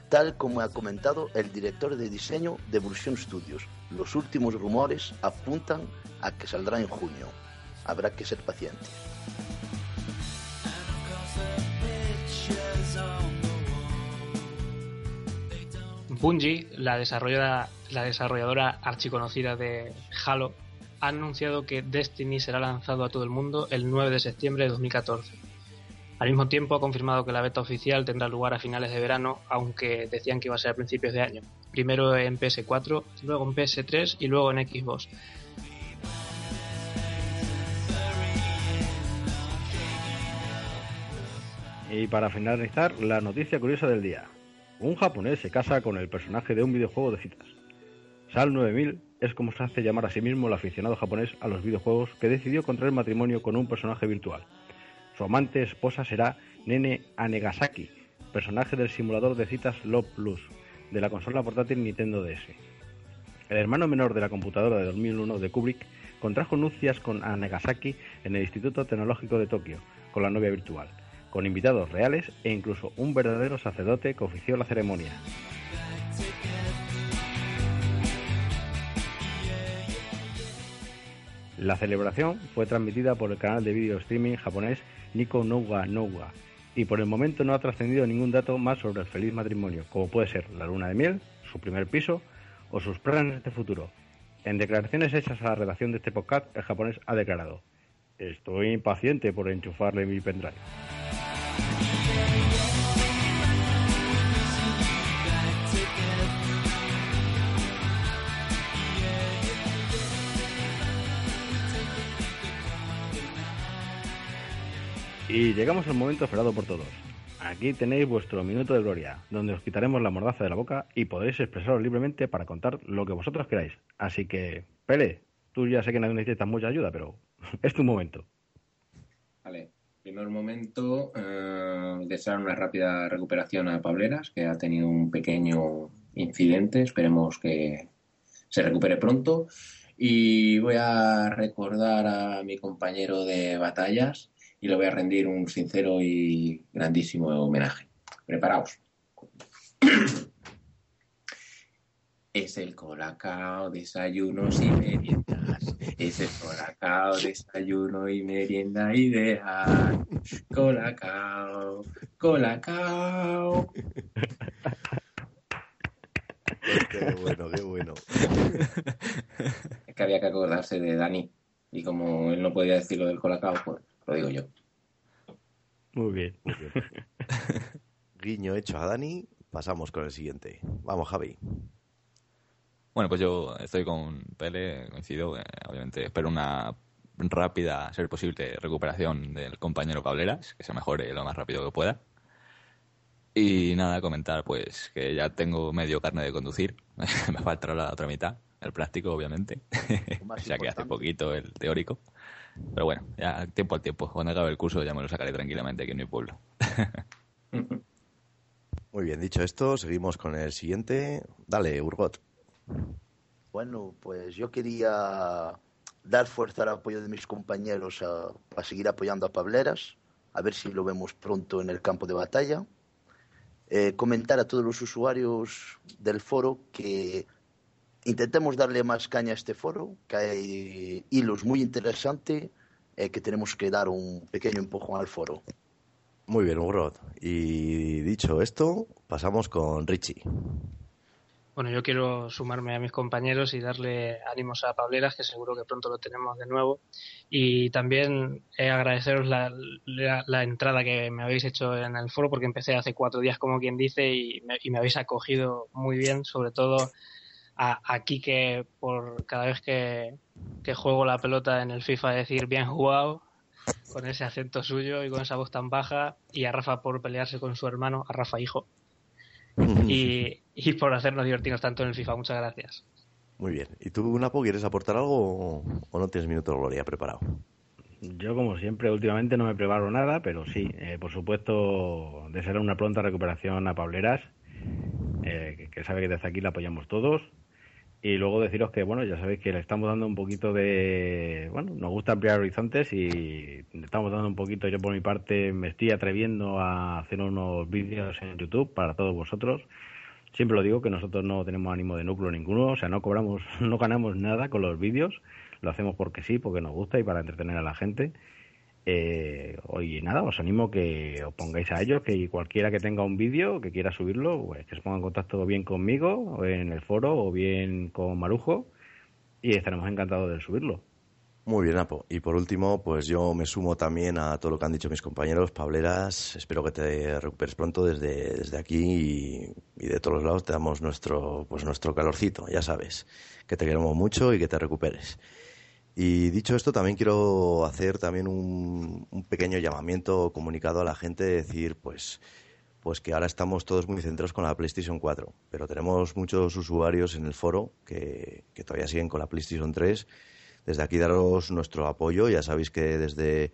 tal como ha comentado el director de diseño de Evolution Studios. Los últimos rumores apuntan a que saldrá en junio. Habrá que ser pacientes. Bungie, la desarrolladora, la desarrolladora archiconocida de Halo, ha anunciado que Destiny será lanzado a todo el mundo el 9 de septiembre de 2014. Al mismo tiempo ha confirmado que la beta oficial tendrá lugar a finales de verano, aunque decían que iba a ser a principios de año. Primero en PS4, luego en PS3 y luego en Xbox. Y para finalizar, la noticia curiosa del día. Un japonés se casa con el personaje de un videojuego de citas. Sal 9000 es como se hace llamar a sí mismo el aficionado japonés a los videojuegos que decidió contraer matrimonio con un personaje virtual. Su amante esposa será Nene Anegasaki, personaje del simulador de citas Love Plus de la consola portátil Nintendo DS. El hermano menor de la computadora de 2001 de Kubrick contrajo nupcias con Anegasaki en el Instituto Tecnológico de Tokio, con la novia virtual, con invitados reales e incluso un verdadero sacerdote que ofició la ceremonia. La celebración fue transmitida por el canal de video streaming japonés Nico Nouga Nouga y por el momento no ha trascendido ningún dato más sobre el feliz matrimonio, como puede ser la luna de miel, su primer piso o sus planes de futuro. En declaraciones hechas a la redacción de este podcast, el japonés ha declarado: Estoy impaciente por enchufarle mi pendrive. Y llegamos al momento esperado por todos. Aquí tenéis vuestro minuto de gloria, donde os quitaremos la mordaza de la boca y podréis expresaros libremente para contar lo que vosotros queráis. Así que, Pele, tú ya sé que no necesitas mucha ayuda, pero [laughs] es tu momento. Vale, primer momento, eh, desear una rápida recuperación a Pableras, que ha tenido un pequeño incidente, esperemos que se recupere pronto. Y voy a recordar a mi compañero de batallas y le voy a rendir un sincero y grandísimo homenaje. Preparaos. [clears throat] Es el colacao, desayunos y meriendas. Es el colacao, desayuno y merienda ideal. Colacao, colacao. Qué bueno, qué bueno. [laughs] Es que había que acordarse de Dani. Y como él no podía decir lo del colacao, pues lo digo yo. Muy bien. Muy bien. [laughs] Guiño hecho a Dani, pasamos con el siguiente. Vamos, Javi. Bueno, pues yo estoy con Pele, coincido. eh, obviamente espero una rápida, a ser posible, recuperación del compañero Cableras, que se mejore lo más rápido que pueda. Y nada, comentar pues que ya tengo medio carne de conducir. [laughs] Me falta la otra mitad, el práctico, obviamente. [laughs] Ya que hace poquito el teórico. Pero bueno, ya tiempo al tiempo. Cuando acabe el curso ya me lo sacaré tranquilamente aquí en mi pueblo. [laughs] Muy bien, dicho esto, seguimos con el siguiente. Dale, Urgot. Bueno, pues yo quería dar fuerza al apoyo de mis compañeros a, seguir apoyando a Pableras, a ver si lo vemos pronto en el campo de batalla. Eh, comentar a todos los usuarios del foro que intentemos darle más caña a este foro, que hay hilos muy interesantes, eh, que tenemos que dar un pequeño empujón al foro. Muy bien, Urgot. Y dicho esto, pasamos con Richie. Bueno, yo quiero sumarme a mis compañeros y darle ánimos a Pableras, que seguro que pronto lo tenemos de nuevo. Y también eh, agradeceros la, entrada que me habéis hecho en el foro, porque empecé hace cuatro días, como quien dice, y me, habéis acogido muy bien, sobre todo a, a por cada vez que, que juego la pelota en el FIFA decir bien jugado, con ese acento suyo y con esa voz tan baja, y a Rafa por pelearse con su hermano, a Rafa hijo y, y por hacernos divertirnos tanto en el FIFA. Muchas gracias. Muy bien. ¿Y tú, Napo, quieres aportar algo o, o no tienes minuto de gloria preparado? Yo, como siempre, últimamente no me preparo nada, pero sí, eh, por supuesto, desear una pronta recuperación a Pableras, eh, que, que sabe que desde aquí la apoyamos todos. Y luego deciros que, bueno, ya sabéis que le estamos dando un poquito de. Bueno, nos gusta ampliar horizontes y le estamos dando un poquito, yo por mi parte me estoy atreviendo a hacer unos vídeos en YouTube para todos vosotros. Siempre lo digo que nosotros no tenemos ánimo de núcleo ninguno, o sea, no cobramos, [laughs] no ganamos nada con los vídeos, lo hacemos porque sí, porque nos gusta y para entretener a la gente. Eh, nada, os animo que os pongáis a ellos, que cualquiera que tenga un vídeo, que quiera subirlo, pues, que se ponga en contacto bien conmigo, o en el foro, o bien con Marujo, y estaremos encantados de subirlo. Muy bien, Apo. Y por último, pues yo me sumo también a todo lo que han dicho mis compañeros, Pableras. Espero que te recuperes pronto desde, desde aquí y, y de todos los lados te damos nuestro, pues nuestro calorcito, ya sabes, que te queremos mucho y que te recuperes. Y dicho esto, también quiero hacer también un, pequeño llamamiento comunicado a la gente, decir, pues, pues que ahora estamos todos muy centrados con la PlayStation 4, pero tenemos muchos usuarios en el foro que, que todavía siguen con la PlayStation 3 desde aquí daros nuestro apoyo. Ya sabéis que desde,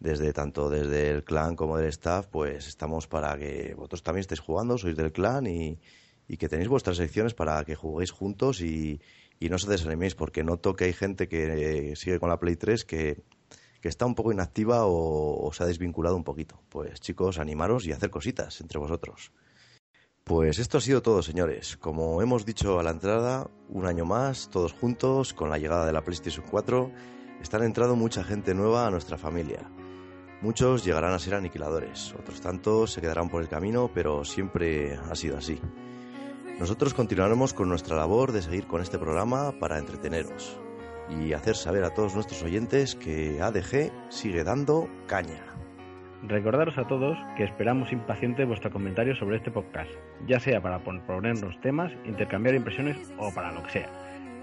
desde tanto desde el clan como del staff, pues estamos para que vosotros también estéis jugando, sois del clan y, y que tenéis vuestras secciones para que juguéis juntos y, y no os desaniméis, porque noto que hay gente que eh, sigue con la Play 3 que, que está un poco inactiva o, o se ha desvinculado un poquito. Pues chicos, animaros y hacer cositas entre vosotros. Pues esto ha sido todo, señores. Como hemos dicho a la entrada, un año más, todos juntos, con la llegada de la PlayStation 4, están entrando mucha gente nueva a nuestra familia. Muchos llegarán a ser aniquiladores, otros tantos se quedarán por el camino, pero siempre ha sido así. Nosotros continuaremos con nuestra labor de seguir con este programa para entreteneros y hacer saber a todos nuestros oyentes que ADG sigue dando caña. Recordaros a todos que esperamos impacientes vuestros comentarios sobre este podcast, ya sea para proponernos temas, intercambiar impresiones o para lo que sea.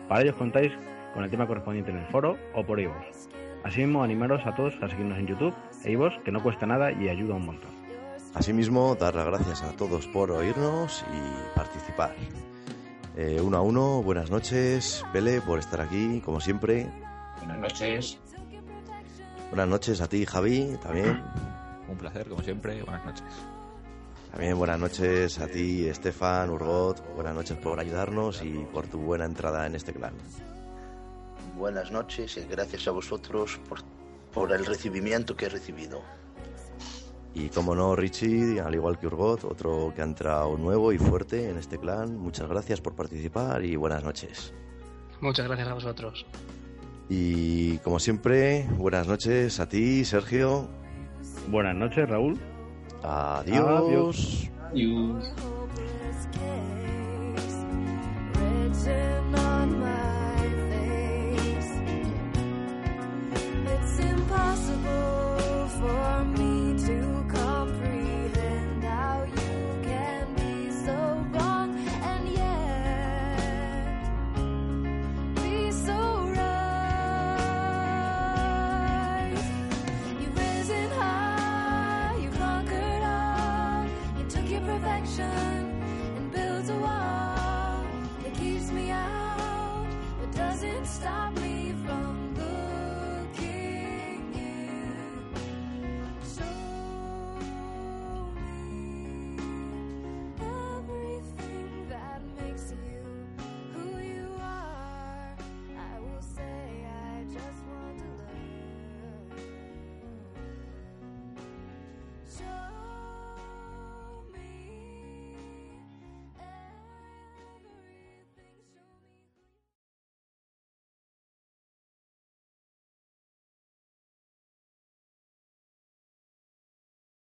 Para ello contáis con el tema correspondiente en el foro o por iVoox. Asimismo, animaros a todos a seguirnos en YouTube e iVoox, que no cuesta nada y ayuda un montón. Asimismo, dar las gracias a todos por oírnos y participar. Eh, uno a uno, buenas noches, Pele, por estar aquí, como siempre. Buenas noches. Buenas noches a ti, Javi, también. [clears throat] Un placer, como siempre. Buenas noches. También buenas noches a ti, Estefan, Urgot. Buenas noches por ayudarnos y por tu buena entrada en este clan. Buenas noches y gracias a vosotros por, por el recibimiento que he recibido. Y como no, Richie, al igual que Urgot, otro que ha entrado nuevo y fuerte en este clan. Muchas gracias por participar y buenas noches. Muchas gracias a vosotros. Y como siempre, buenas noches a ti, Sergio. Buenas noches, Raúl. Adiós. Adiós. impossible for me